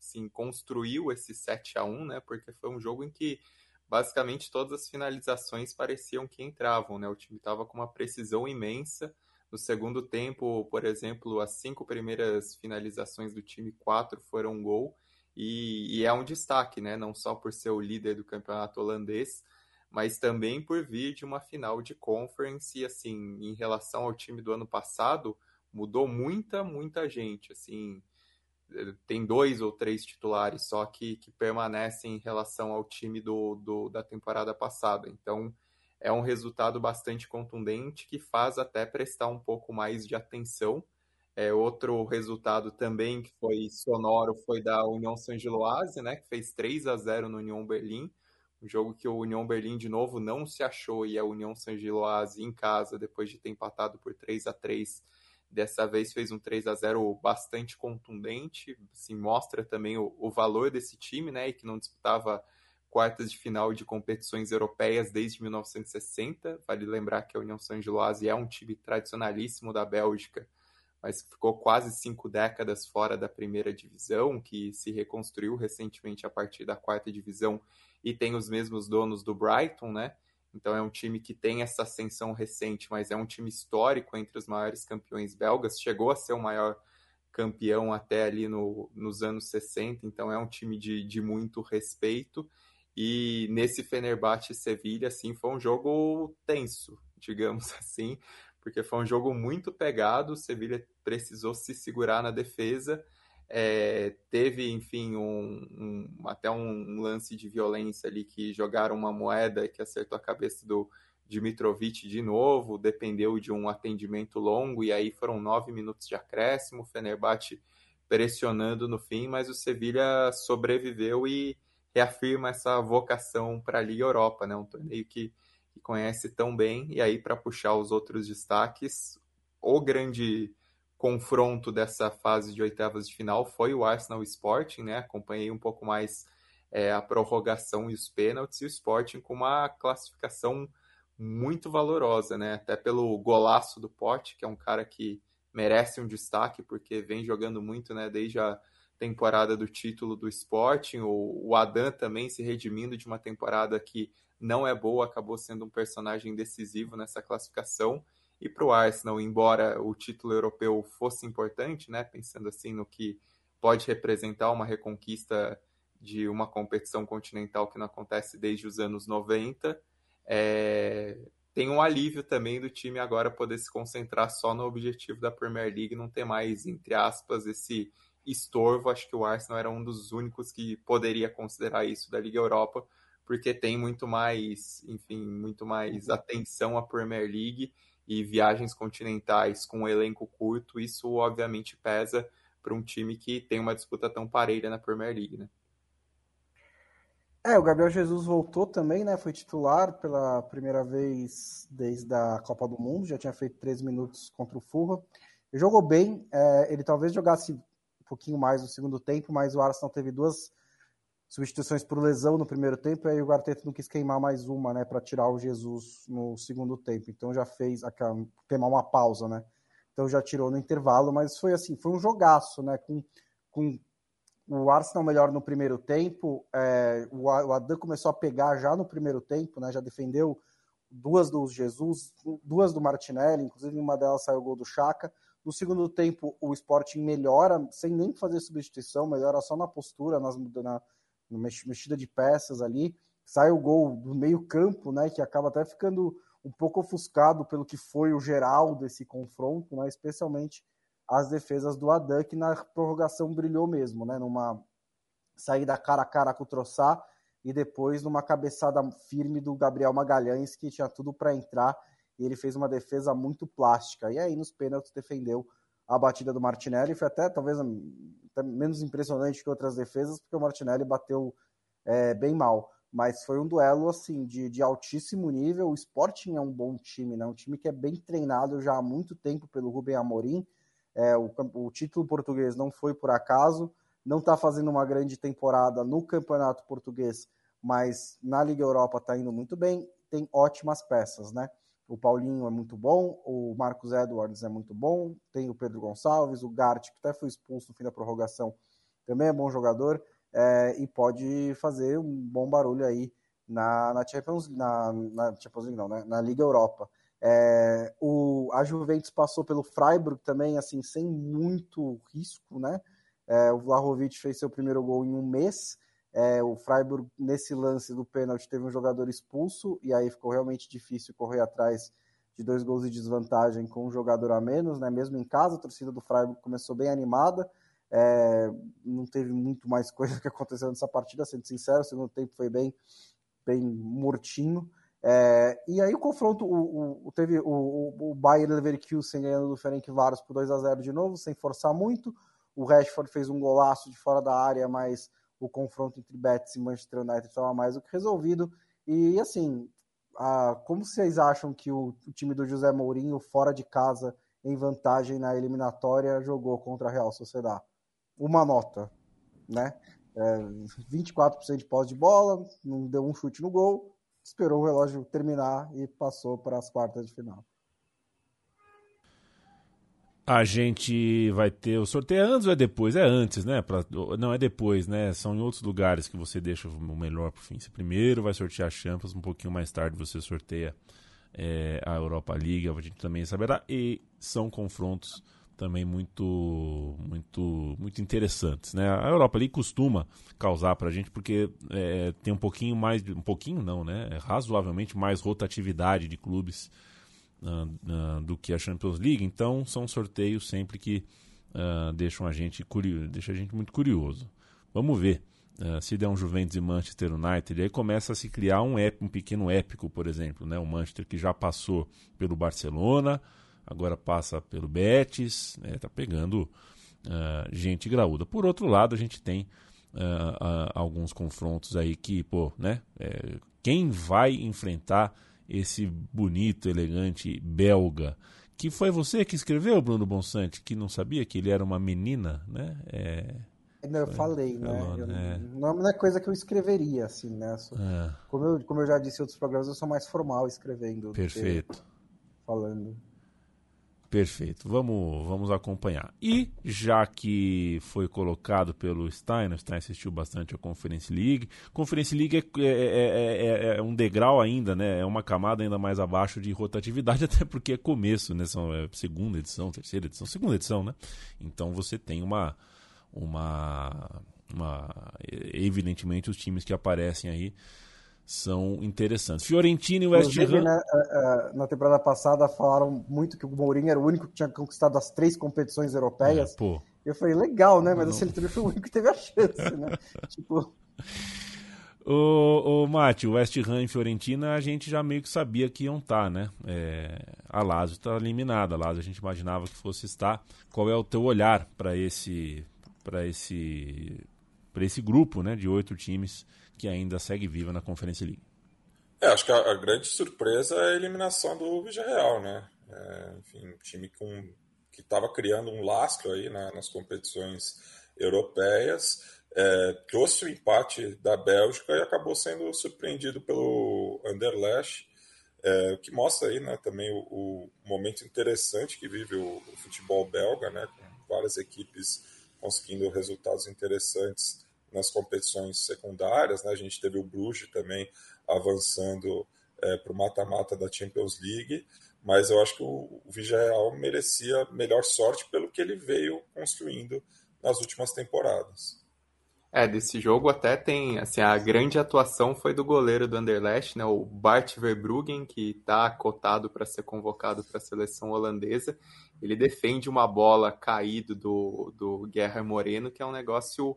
assim, construiu esse 7 a 1 né? Porque foi um jogo em que basicamente todas as finalizações pareciam que entravam, né? O time estava com uma precisão imensa. No segundo tempo, por exemplo, as cinco primeiras finalizações do time, quatro foram gol. E, e é um destaque, né? Não só por ser o líder do campeonato holandês, mas também por vir de uma final de conference, assim, em relação ao time do ano passado, mudou muita, muita gente, assim, tem dois ou três titulares só que, que permanecem em relação ao time do, do, da temporada passada, então é um resultado bastante contundente que faz até prestar um pouco mais de atenção, é, outro resultado também que foi sonoro foi da União Saint-Gilloise, né, que fez 3 a 0 no União Berlim, um jogo que o União Berlim de novo não se achou e a União San Giloase em casa, depois de ter empatado por 3 a 3 dessa vez fez um 3 a 0 bastante contundente, assim, mostra também o, o valor desse time, né, e que não disputava quartas de final de competições europeias desde 1960. Vale lembrar que a União San Giloase é um time tradicionalíssimo da Bélgica, mas ficou quase cinco décadas fora da primeira divisão, que se reconstruiu recentemente a partir da quarta divisão e tem os mesmos donos do Brighton, né? Então é um time que tem essa ascensão recente, mas é um time histórico entre os maiores campeões belgas. Chegou a ser o maior campeão até ali no, nos anos 60, então é um time de, de muito respeito. E nesse Fenerbahçe Sevilha, assim, foi um jogo tenso, <laughs> digamos assim, porque foi um jogo muito pegado. O Sevilha precisou se segurar na defesa é, teve, enfim, um, um, até um lance de violência ali que jogaram uma moeda que acertou a cabeça do Dimitrovic de novo, dependeu de um atendimento longo, e aí foram nove minutos de acréscimo, o Fenerbahçe pressionando no fim, mas o Sevilha sobreviveu e reafirma essa vocação para a Liga Europa, né? um torneio que, que conhece tão bem, e aí para puxar os outros destaques, o grande confronto dessa fase de oitavas de final foi o Arsenal Sporting, né? Acompanhei um pouco mais é, a prorrogação e os pênaltis, e o Sporting com uma classificação muito valorosa, né? Até pelo golaço do Pote, que é um cara que merece um destaque, porque vem jogando muito, né? Desde a temporada do título do Sporting, o, o Adam também se redimindo de uma temporada que não é boa, acabou sendo um personagem decisivo nessa classificação. E para o Arsenal, embora o título europeu fosse importante, né? Pensando assim no que pode representar uma reconquista de uma competição continental que não acontece desde os anos 90, é, tem um alívio também do time agora poder se concentrar só no objetivo da Premier League, não ter mais, entre aspas, esse estorvo. Acho que o Arsenal era um dos únicos que poderia considerar isso da Liga Europa, porque tem muito mais, enfim, muito mais atenção à Premier League e viagens continentais com um elenco curto. Isso obviamente pesa para um time que tem uma disputa tão parelha na Premier League, né? É, o Gabriel Jesus voltou também, né? Foi titular pela primeira vez desde a Copa do Mundo, já tinha feito 13 minutos contra o Fulham. Jogou bem, é, ele talvez jogasse pouquinho mais no segundo tempo, mas o Arsenal teve duas substituições por lesão no primeiro tempo, e aí o Guarteto não quis queimar mais uma, né, para tirar o Jesus no segundo tempo. Então já fez aquela, queimar uma pausa, né? Então já tirou no intervalo, mas foi assim, foi um jogaço, né? Com, com o Arsenal melhor no primeiro tempo. É, o, Adam começou a pegar já no primeiro tempo, né? Já defendeu duas do Jesus, duas do Martinelli, inclusive uma delas saiu o gol do Chaka. No segundo tempo, o Sporting melhora, sem nem fazer substituição, melhora só na postura, nas, na, na mexida de peças ali. Sai o gol do meio-campo, né? Que acaba até ficando um pouco ofuscado pelo que foi o geral desse confronto, né? especialmente as defesas do Adam, que na prorrogação brilhou mesmo, né? Numa saída cara a cara com o Troçar e depois numa cabeçada firme do Gabriel Magalhães, que tinha tudo para entrar e ele fez uma defesa muito plástica. E aí nos pênaltis defendeu a batida do Martinelli, foi até talvez até menos impressionante que outras defesas, porque o Martinelli bateu é, bem mal. Mas foi um duelo assim de, de altíssimo nível. O Sporting é um bom time, né? Um time que é bem treinado já há muito tempo pelo Rubem Amorim é, o, o, título português não foi por acaso, não está fazendo uma grande temporada no campeonato português, mas na Liga Europa está indo muito bem, tem ótimas peças, né? O Paulinho é muito bom, o Marcos Edwards é muito bom, tem o Pedro Gonçalves, o Gart, que até foi expulso no fim da prorrogação, também é bom jogador é, e pode fazer um bom barulho aí na, na Champions, na, na Champions League, não, né? na Liga Europa. É, o, a Juventus passou pelo Freiburg também, assim, sem muito risco, né? É, o Vlahovic fez seu primeiro gol em um mês. É, o Freiburg, nesse lance do pênalti, teve um jogador expulso, e aí ficou realmente difícil correr atrás de dois gols de desvantagem com um jogador a menos, né? Mesmo em casa, a torcida do Freiburg começou bem animada. É, não teve muito mais coisa <laughs> que aconteceu nessa partida, sendo sincero, o segundo tempo foi bem, bem mortinho. É, e aí o confronto, o, o teve o, o Bayern Leverkusen ganhando do Ferenc Varos por 2 a 0 de novo, sem forçar muito. O Rashford fez um golaço de fora da área, mas o confronto entre Betis e Manchester United estava mais do que resolvido. E assim, a, como vocês acham que o, o, time do José Mourinho, fora de casa, em vantagem na eliminatória, jogou contra a Real Sociedade? Uma nota, né? É, 24% de posse de bola, não deu um chute no gol, esperou o relógio terminar e passou para as quartas de final. A gente vai ter o sorteio antes ou é depois? É antes, né? Pra, não, é depois, né? São em outros lugares que você deixa o melhor pro fim. Você primeiro vai sortear a Champions, um pouquinho mais tarde você sorteia é, a Europa League, a gente também saberá. E são confrontos também muito muito muito interessantes né a Europa ali costuma causar para a gente porque é, tem um pouquinho mais um pouquinho não né é razoavelmente mais rotatividade de clubes uh, do que a Champions League. Então são sorteios sempre que uh, deixam a gente curioso deixa a gente muito curioso. Vamos ver se der um Juventus e Manchester United. Aí começa a se criar um, um pequeno épico por exemplo né? O Manchester que já passou pelo Barcelona agora passa pelo Betis, está né, pegando gente graúda. Por outro lado, a gente tem uh, uh, alguns confrontos aí que, pô, né? É, quem vai enfrentar esse bonito, elegante belga? Que foi você que escreveu, Bruno Bonsante, que não sabia que ele era uma menina, né? É... eu falei, né? falou, Eu- né? Não é coisa que eu escreveria, assim, né? Só- É, Como, eu, como eu já disse em outros programas, eu sou mais formal escrevendo. perfeito. Falando. Perfeito. Vamos, vamos acompanhar. E já que foi colocado pelo Stein, o Stein assistiu bastante a Conference League. Conference League é, é- é- é- é um degrau ainda, né? É uma camada ainda mais abaixo de rotatividade, <laughs> até porque é começo, né? São é, segunda edição, terceira edição, segunda edição, né? Então você tem uma, uma, uma, evidentemente os times que aparecem aí são interessantes. Fiorentina e West Ham. né, na temporada passada falaram muito que o Mourinho era o único que tinha conquistado as três competições europeias. É, pô, Eu falei, legal, né? Mas Não. assim, ele também foi o único que teve a chance, né? <laughs> tipo, Ô, ô Mate, o West Ham e Fiorentina a gente já meio que sabia que iam estar, né? É, a Lazio está eliminada, a Lazio a gente imaginava que fosse estar. Qual é o teu olhar para esse, para esse, para esse grupo, né, de oito times que ainda segue viva na Conferência League? É, acho que a, a grande surpresa é a eliminação do Villarreal, né? É, enfim, um time com, que estava criando um lastro aí na- nas competições europeias, é, trouxe o empate da Bélgica e acabou sendo surpreendido pelo Anderlecht, é, o que mostra aí, né, também o, o momento interessante que vive o, o futebol belga, né, com várias equipes conseguindo resultados interessantes nas competições secundárias, né? A gente teve o Bruges também avançando para o mata-mata da Champions League, mas eu acho que o, o Villarreal merecia melhor sorte pelo que ele veio construindo nas últimas temporadas. É, desse jogo até tem, assim, a grande atuação foi do goleiro do Anderlecht, né, o Bart Verbruggen, que está cotado para ser convocado para a seleção holandesa. Ele defende uma bola caído do, do Guerra Moreno, que é um negócio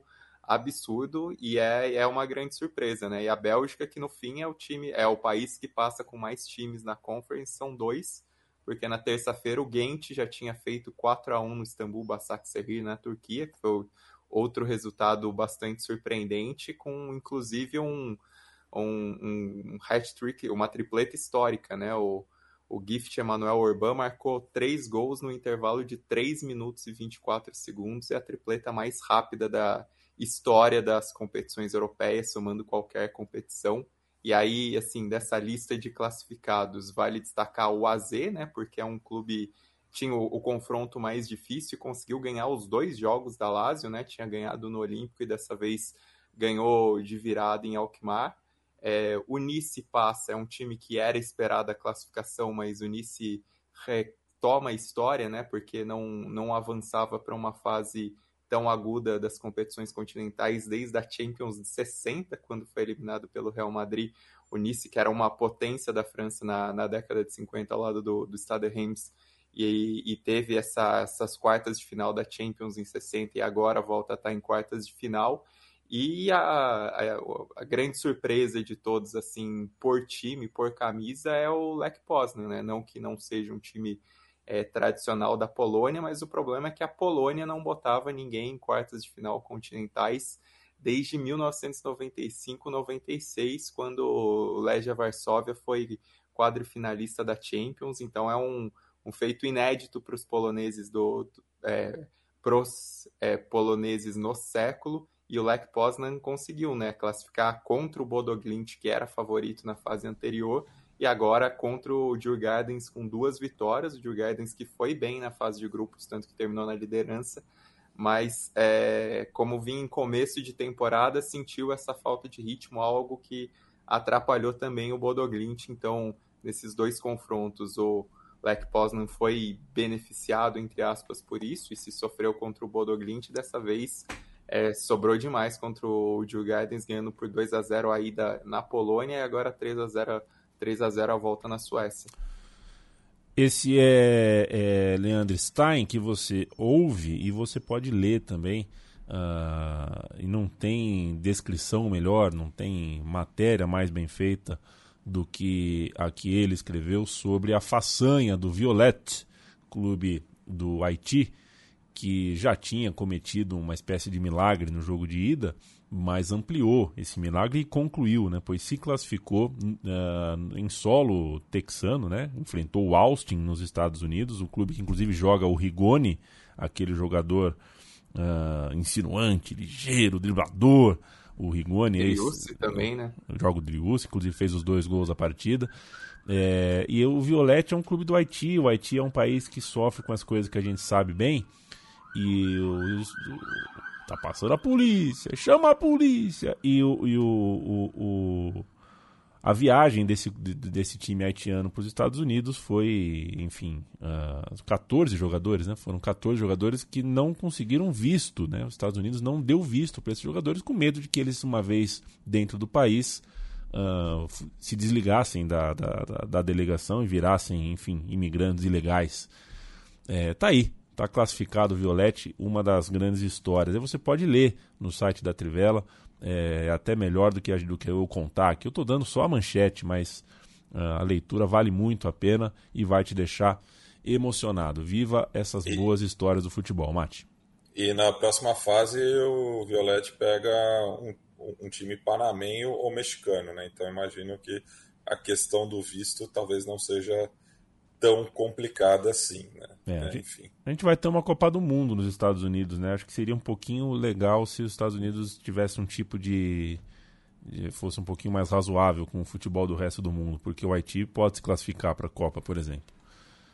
absurdo e é, é uma grande surpresa, né? E a Bélgica, que no fim é o time, é o país que passa com mais times na Conference, são dois, porque na terça-feira o Gent já tinha feito 4 a 1 no Istambul Basaksehir, na Turquia, que foi outro resultado bastante surpreendente, com inclusive um, um, um hat-trick, uma tripleta histórica, né? O, o Gift Emmanuel Orban marcou três gols no intervalo de 3 minutos e 24 segundos, é a tripleta mais rápida da história das competições europeias, somando qualquer competição. E aí, assim, dessa lista de classificados, vale destacar o AZ, né? Porque é um clube tinha o, o, confronto mais difícil e conseguiu ganhar os dois jogos da Lazio, né? Tinha ganhado no Olímpico e dessa vez ganhou de virada em Alkmaar. É, o Nice passa, é um time que era esperada a classificação, mas o Nice retoma a história, né? Porque não, não avançava para uma fase tão aguda das competições continentais desde a Champions de 60, quando foi eliminado pelo Real Madrid. O Nice, que era uma potência da França na, na década de 50, ao lado do, do Stade Reims, e, e, teve essa, essas quartas de final da Champions em 60 e agora volta a estar em quartas de final. E a, a, a grande surpresa de todos, assim, por time, por camisa, é o Lech Poznan, né? Não que não seja um time é, tradicional da Polônia, mas o problema é que a Polônia não botava ninguém em quartas de final continentais desde 1995-96, quando o Legia Varsóvia foi quadrifinalista da Champions. Então é um, um feito inédito para os poloneses do, do é, pros é, poloneses no século. E o Lech Poznan conseguiu, né, classificar contra o Bodo Glimt, que era favorito na fase anterior, e agora contra o Djurgardens com duas vitórias, o Djurgardens que foi bem na fase de grupos, tanto que terminou na liderança, mas é, como vinha em começo de temporada, sentiu essa falta de ritmo, algo que atrapalhou também o Bodo Glimt, então nesses dois confrontos o Lech Poznan foi beneficiado, entre aspas, por isso, e se sofreu contra o Bodo Glimt, dessa vez é, sobrou demais contra o Djurgardens, ganhando por 2 a 0 a ida na Polônia e agora 3 a 0 3 a 0 a volta na Suécia. Esse é, é Leandro Stein que você ouve e você pode ler também. Uh, e não tem descrição melhor, não tem matéria mais bem feita do que a que ele escreveu sobre a façanha do Violet, clube do Haiti, que já tinha cometido uma espécie de milagre no jogo de ida, mas ampliou esse milagre e concluiu, né? Pois se classificou uh, em solo texano, né? Enfrentou o Austin nos Estados Unidos, o clube que inclusive joga o Rigoni, aquele jogador uh, insinuante, ligeiro, driblador. O Rigoni é esse, também, né? Joga o Driussi, inclusive fez os dois gols da partida. É, e o Violette é um clube do Haiti. O Haiti é um país que sofre com as coisas que a gente sabe bem. E o, tá passando a polícia, chama a polícia. E o, e o, o, o a viagem desse, desse time haitiano para os Estados Unidos foi, enfim, uh, ah, 14 jogadores, né? Foram 14 jogadores que não conseguiram visto, né? Os Estados Unidos não deu visto para esses jogadores com medo de que eles, uma vez dentro do país, uh, se desligassem da, da, da, delegação e virassem, enfim, imigrantes ilegais. É, tá aí, tá classificado o Violette, uma das grandes histórias. Aí você pode ler no site da Trivela é até melhor do que, do que eu contar aqui. Eu estou dando só a manchete, mas uh, a leitura vale muito a pena e vai te deixar emocionado. Viva essas e, boas histórias do futebol, Mate. E na próxima fase o Violete pega um, um time panamenho ou mexicano, né? Então imagino que a questão do visto talvez não seja tão complicada assim, né? É, é, enfim. A gente vai ter uma Copa do Mundo nos Estados Unidos, né? Acho que seria um pouquinho legal se os Estados Unidos tivessem um tipo de, de fosse um pouquinho mais razoável com o futebol do resto do mundo, porque o Haiti pode se classificar para a Copa, por exemplo.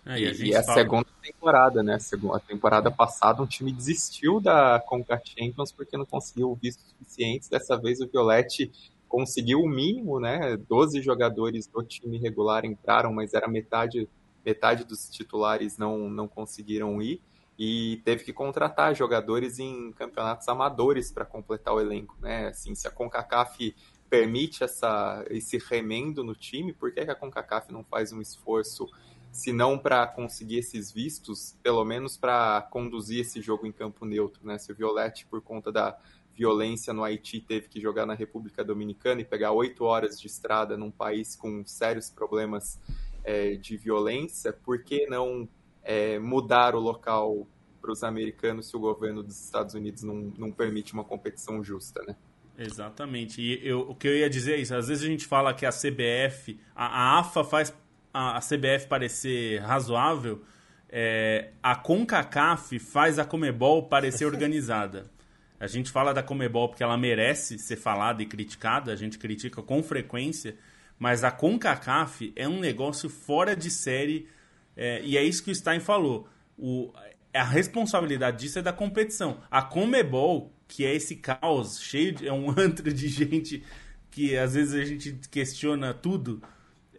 É, e a, e a fala... segunda temporada, né? A temporada passada um time desistiu da Conca Champions porque não conseguiu vistos suficientes. Dessa vez o Violette conseguiu o mínimo, né? 12 jogadores do time regular entraram, mas era metade metade dos titulares não, não conseguiram ir e teve que contratar jogadores em campeonatos amadores para completar o elenco, né? Assim, se a CONCACAF permite essa, esse remendo no time, por que, que a CONCACAF não faz um esforço, se não para conseguir esses vistos, pelo menos para conduzir esse jogo em campo neutro, né? Se o Violette, por conta da violência no Haiti, teve que jogar na República Dominicana e pegar oito horas de estrada num país com sérios problemas é, de violência, por que não é, mudar o local para os americanos se o governo dos Estados Unidos não, não permite uma competição justa, né? Exatamente. E eu, o que eu ia dizer é isso. Às vezes a gente fala que a CBF, a, a AFA faz a, a, CBF parecer razoável, é, a CONCACAF faz a Comebol parecer <laughs> organizada. A gente fala da Comebol porque ela merece ser falada e criticada, a gente critica com frequência, mas a CONCACAF é um negócio fora de série é, e é isso que o Stein falou. O, a responsabilidade disso é da competição. A Comebol, que é esse caos cheio de. é um <laughs> antro de gente que às vezes a gente questiona tudo.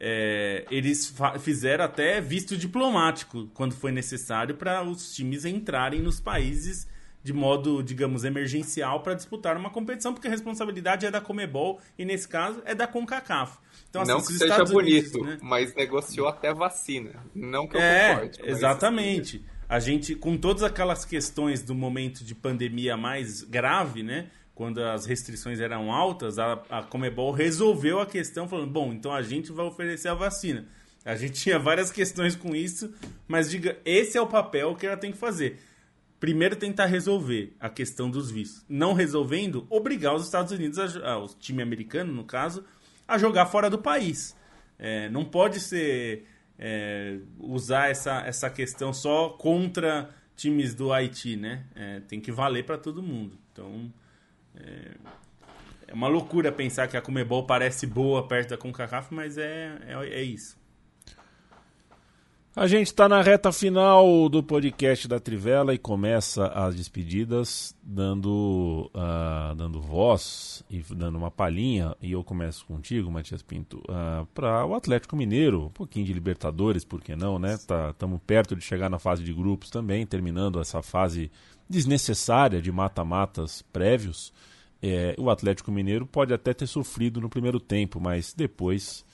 É, eles fizeram até visto diplomático quando foi necessário para os times entrarem nos países de modo, digamos, emergencial para disputar uma competição, porque a responsabilidade é da Comebol e, nesse caso, é da CONCACAF. Então, assim, não que seja Estados bonito, Unidos, né? mas negociou até vacina. Não que eu é, concorde. Exatamente. A gente, com todas aquelas questões do momento de pandemia mais grave, né? Quando as restrições eram altas, a, a Comebol resolveu a questão falando, bom, então a gente vai oferecer a vacina. A gente tinha várias questões com isso, mas diga, esse é o papel que ela tem que fazer primeiro tentar resolver a questão dos vistos. Não resolvendo, obrigar os Estados Unidos, o time americano, no caso, a jogar fora do país. É, não pode ser é, usar essa, essa questão só contra times do Haiti, né? É, tem que valer para todo mundo. Então, é, é, uma loucura pensar que a Comebol parece boa perto da CONCACAF, mas é, é, é isso. A gente está na reta final do podcast da Trivela e começa as despedidas dando, uh, dando voz e dando uma palhinha. E eu começo contigo, Matias Pinto, uh, ah, para o Atlético Mineiro, um pouquinho de Libertadores, por que não, né? Estamos tá, perto de chegar na fase de grupos também, terminando essa fase desnecessária de mata-matas prévios. É, o Atlético Mineiro pode até ter sofrido no primeiro tempo, mas depois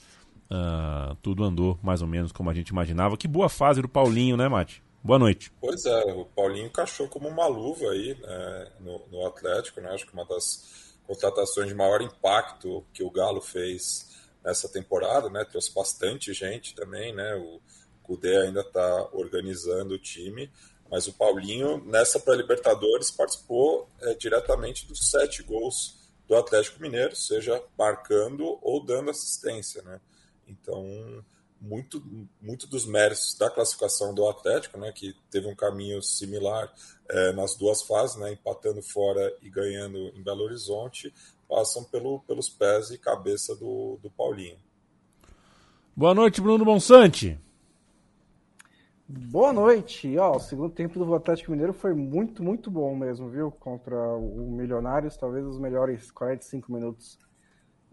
uh, tudo andou mais ou menos como a gente imaginava. Que boa fase do Paulinho, né, Mate? Boa noite. Pois é, o Paulinho encaixou como uma luva aí né, no, no, Atlético, né? Acho que uma das contratações de maior impacto que o Galo fez nessa temporada, né? Trouxe bastante gente também, né? O Cudê ainda está organizando o time, mas o Paulinho, nessa pré-Libertadores, participou é, diretamente dos sete gols do Atlético Mineiro, seja marcando ou dando assistência, né? Então, muito, muito dos méritos da classificação do Atlético, né, que teve um caminho similar é, nas duas fases, né, empatando fora e ganhando em Belo Horizonte, passam pelo, pelos pés e cabeça do, do Paulinho. Boa noite, Bruno Bonsante. Boa noite. Ó, o segundo tempo do Atlético Mineiro foi muito, muito bom mesmo, viu? Contra o Milionários, talvez os melhores 45 minutos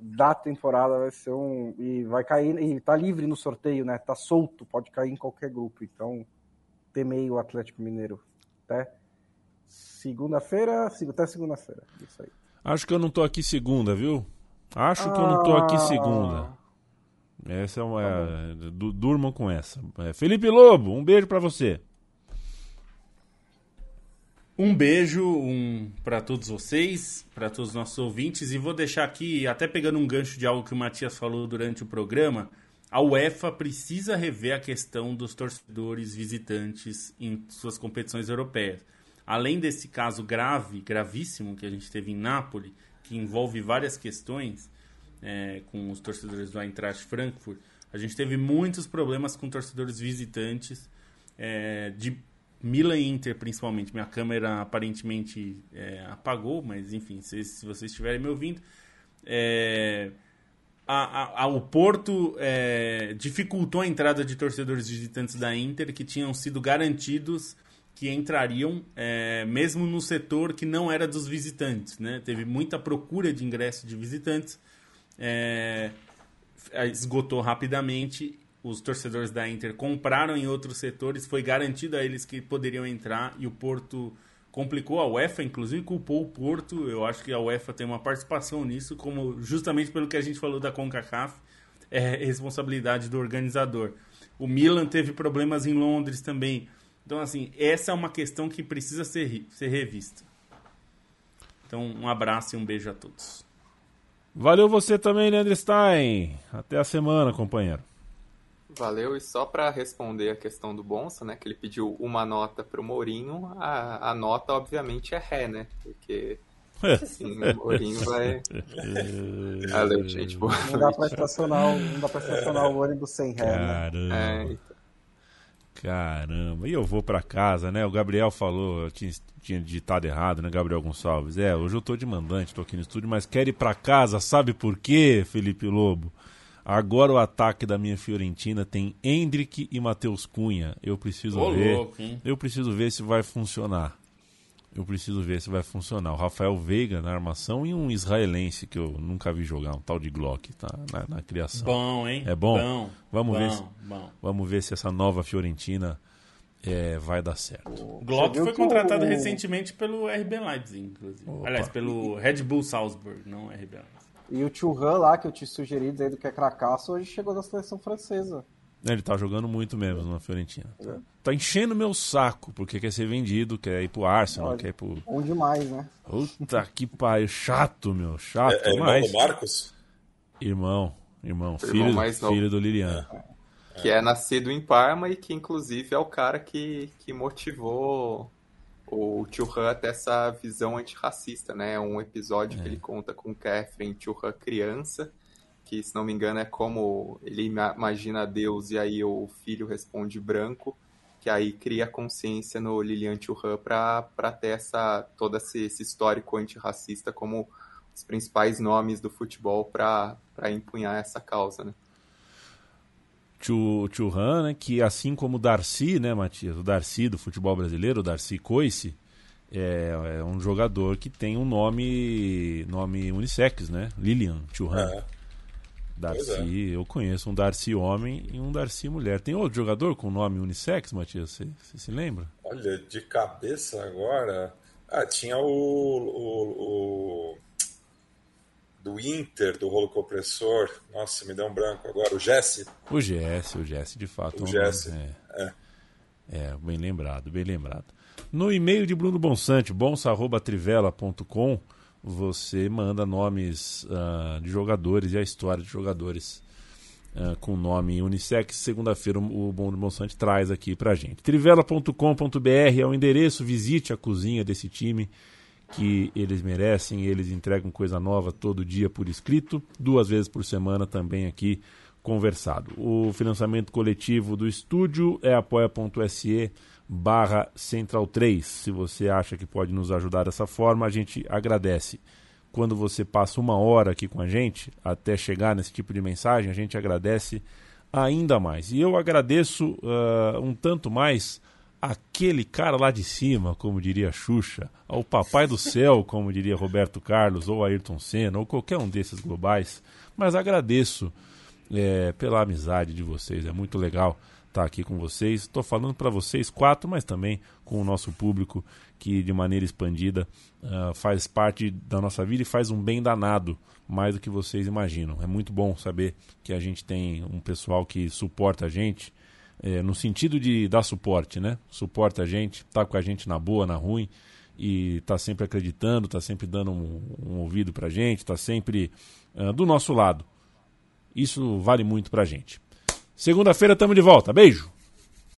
da temporada vai ser um e vai cair e tá livre no sorteio, né? Tá solto, pode cair em qualquer grupo. Então, temei o Atlético Mineiro até segunda-feira, até segunda-feira. Isso aí. Acho que eu não tô aqui segunda, viu? Acho ah... que eu não tô aqui segunda. Essa é uma. Tá durmam com essa. É, Felipe Lobo, um beijo para você. Um beijo um, para todos vocês, para todos os nossos ouvintes, e vou deixar aqui, até pegando um gancho de algo que o Matias falou durante o programa, a UEFA precisa rever a questão dos torcedores visitantes em suas competições europeias. Além desse caso grave, gravíssimo que a gente teve em Nápoles, que envolve várias questões, é, com os torcedores do Eintracht Frankfurt, a gente teve muitos problemas com torcedores visitantes é, de Milan e Inter, principalmente. Minha câmera aparentemente é, apagou, mas enfim, se, se, vocês estiverem me ouvindo. É, a, a, o Porto é, dificultou a entrada de torcedores visitantes da Inter que tinham sido garantidos que entrariam é, mesmo no setor que não era dos visitantes. Né? Teve muita procura de ingresso de visitantes é, esgotou rapidamente. Os torcedores da Inter compraram em outros setores, foi garantido a eles que poderiam entrar e o Porto complicou a UEFA, inclusive culpou o Porto. Eu acho que a UEFA tem uma participação nisso, como justamente pelo que a gente falou da CONCACAF, é responsabilidade do organizador. O Milan teve problemas em Londres também. Então, assim, essa é uma questão que precisa ser, ser revista. Então, um abraço e um beijo a todos. Valeu você também, Leandro Stein. Até a semana, companheiro. Valeu, e só para responder a questão do Bonsa, né, que ele pediu uma nota pro Mourinho, a, a nota obviamente é ré, né, porque assim, o Mourinho vai... Valeu, gente, boa Não dá pra estacionar, não dá pra estacionar o ônibus sem ré, Caramba. né? É, então. Caramba, e eu vou para casa, né, o Gabriel falou, eu tinha tinha digitado errado, né, Gabriel Gonçalves? É, hoje eu tô de mandante, tô aqui no estúdio, mas quero ir para casa, sabe por quê, Felipe Lobo? Agora o ataque da minha Fiorentina tem Hendrick e Matheus Cunha. Eu preciso Ô, ver. Louco, eu preciso ver se vai funcionar. Eu preciso ver se vai funcionar. O Rafael Veiga na armação e um israelense que eu nunca vi jogar, um tal de Glock, tá? Na, na criação. Bom, hein? É bom? bom vamos bom, ver se, bom. Vamos ver se essa nova Fiorentina é, vai dar certo. O Glock foi contratado o... recentemente pelo RB Leipzig, inclusive. Opa. Aliás, pelo Red Bull Salzburg, não RB Leipzig. E o Churran lá, que eu te sugeri dizendo que é cracaço, hoje chegou da seleção francesa. Ele tá jogando muito mesmo na Fiorentina. É. Tá enchendo meu saco, porque quer ser vendido, quer ir pro Arsenal, Olha, quer ir pro. Bom demais, né? Puta que pariu. Chato, meu. Chato. É, é irmão do Marcos? Irmão. Irmão. Filho, filho do Lilian. É que é nascido em Parma e que inclusive é o cara que, que motivou o Churran até essa visão antirracista, né? Um episódio é. que ele conta com Catherine Churran criança, que se não me engano é como ele imagina Deus e aí o filho responde branco, que aí cria consciência no Lilian Churran para ter essa, todo esse, esse histórico antirracista como os principais nomes do futebol para empunhar essa causa, né? Churran, né, que assim como o Darcy, né, Matias, o Darcy do futebol brasileiro, o Darcy Coice, é, é, um jogador que tem um nome nome unissex, né? Lilian Churran. É. Darcy, é. eu conheço um Darcy homem e um Darcy mulher. Tem outro jogador com nome unissex, Matias? Você, você se lembra? Olha, de cabeça agora. Ah, tinha o, o, o do Inter, do rolo compressor. Nossa, me deu um branco agora. O Jesse. O Jesse, o Jesse, de fato. O Jesse. É, é. é, bem lembrado, bem lembrado. No e-mail de Bruno Bonsante, bonsa.trivela.com, você manda nomes uh, de jogadores e a história de jogadores uh, com nome unissex. Segunda-feira o Bruno Bonsante traz aqui pra gente. Trivela.com.br é o endereço, visite a cozinha desse time que eles merecem, eles entregam coisa nova todo dia por escrito, duas vezes por semana também aqui conversado. O financiamento coletivo do estúdio é apoia.se barra Central 3. Se você acha que pode nos ajudar dessa forma, a gente agradece. Quando você passa uma hora aqui com a gente, até chegar nesse tipo de mensagem, a gente agradece ainda mais. E eu agradeço uh, um tanto mais aquele cara lá de cima, como diria Xuxa, ao Papai do Céu, como diria Roberto Carlos, ou Ayrton Senna, ou qualquer um desses globais. Mas agradeço é, pela amizade de vocês, é muito legal estar aqui com vocês. Estou falando para vocês quatro, mas também com o nosso público que de maneira expandida uh, faz parte da nossa vida e faz um bem danado, mais do que vocês imaginam. É muito bom saber que a gente tem um pessoal que suporta a gente, é, no sentido de dar suporte, né? Suporta a gente, tá com a gente na boa, na ruim, e tá sempre acreditando, tá sempre dando um, um ouvido pra gente, tá sempre uh, do nosso lado. Isso vale muito pra gente. Segunda-feira estamos de volta. Beijo!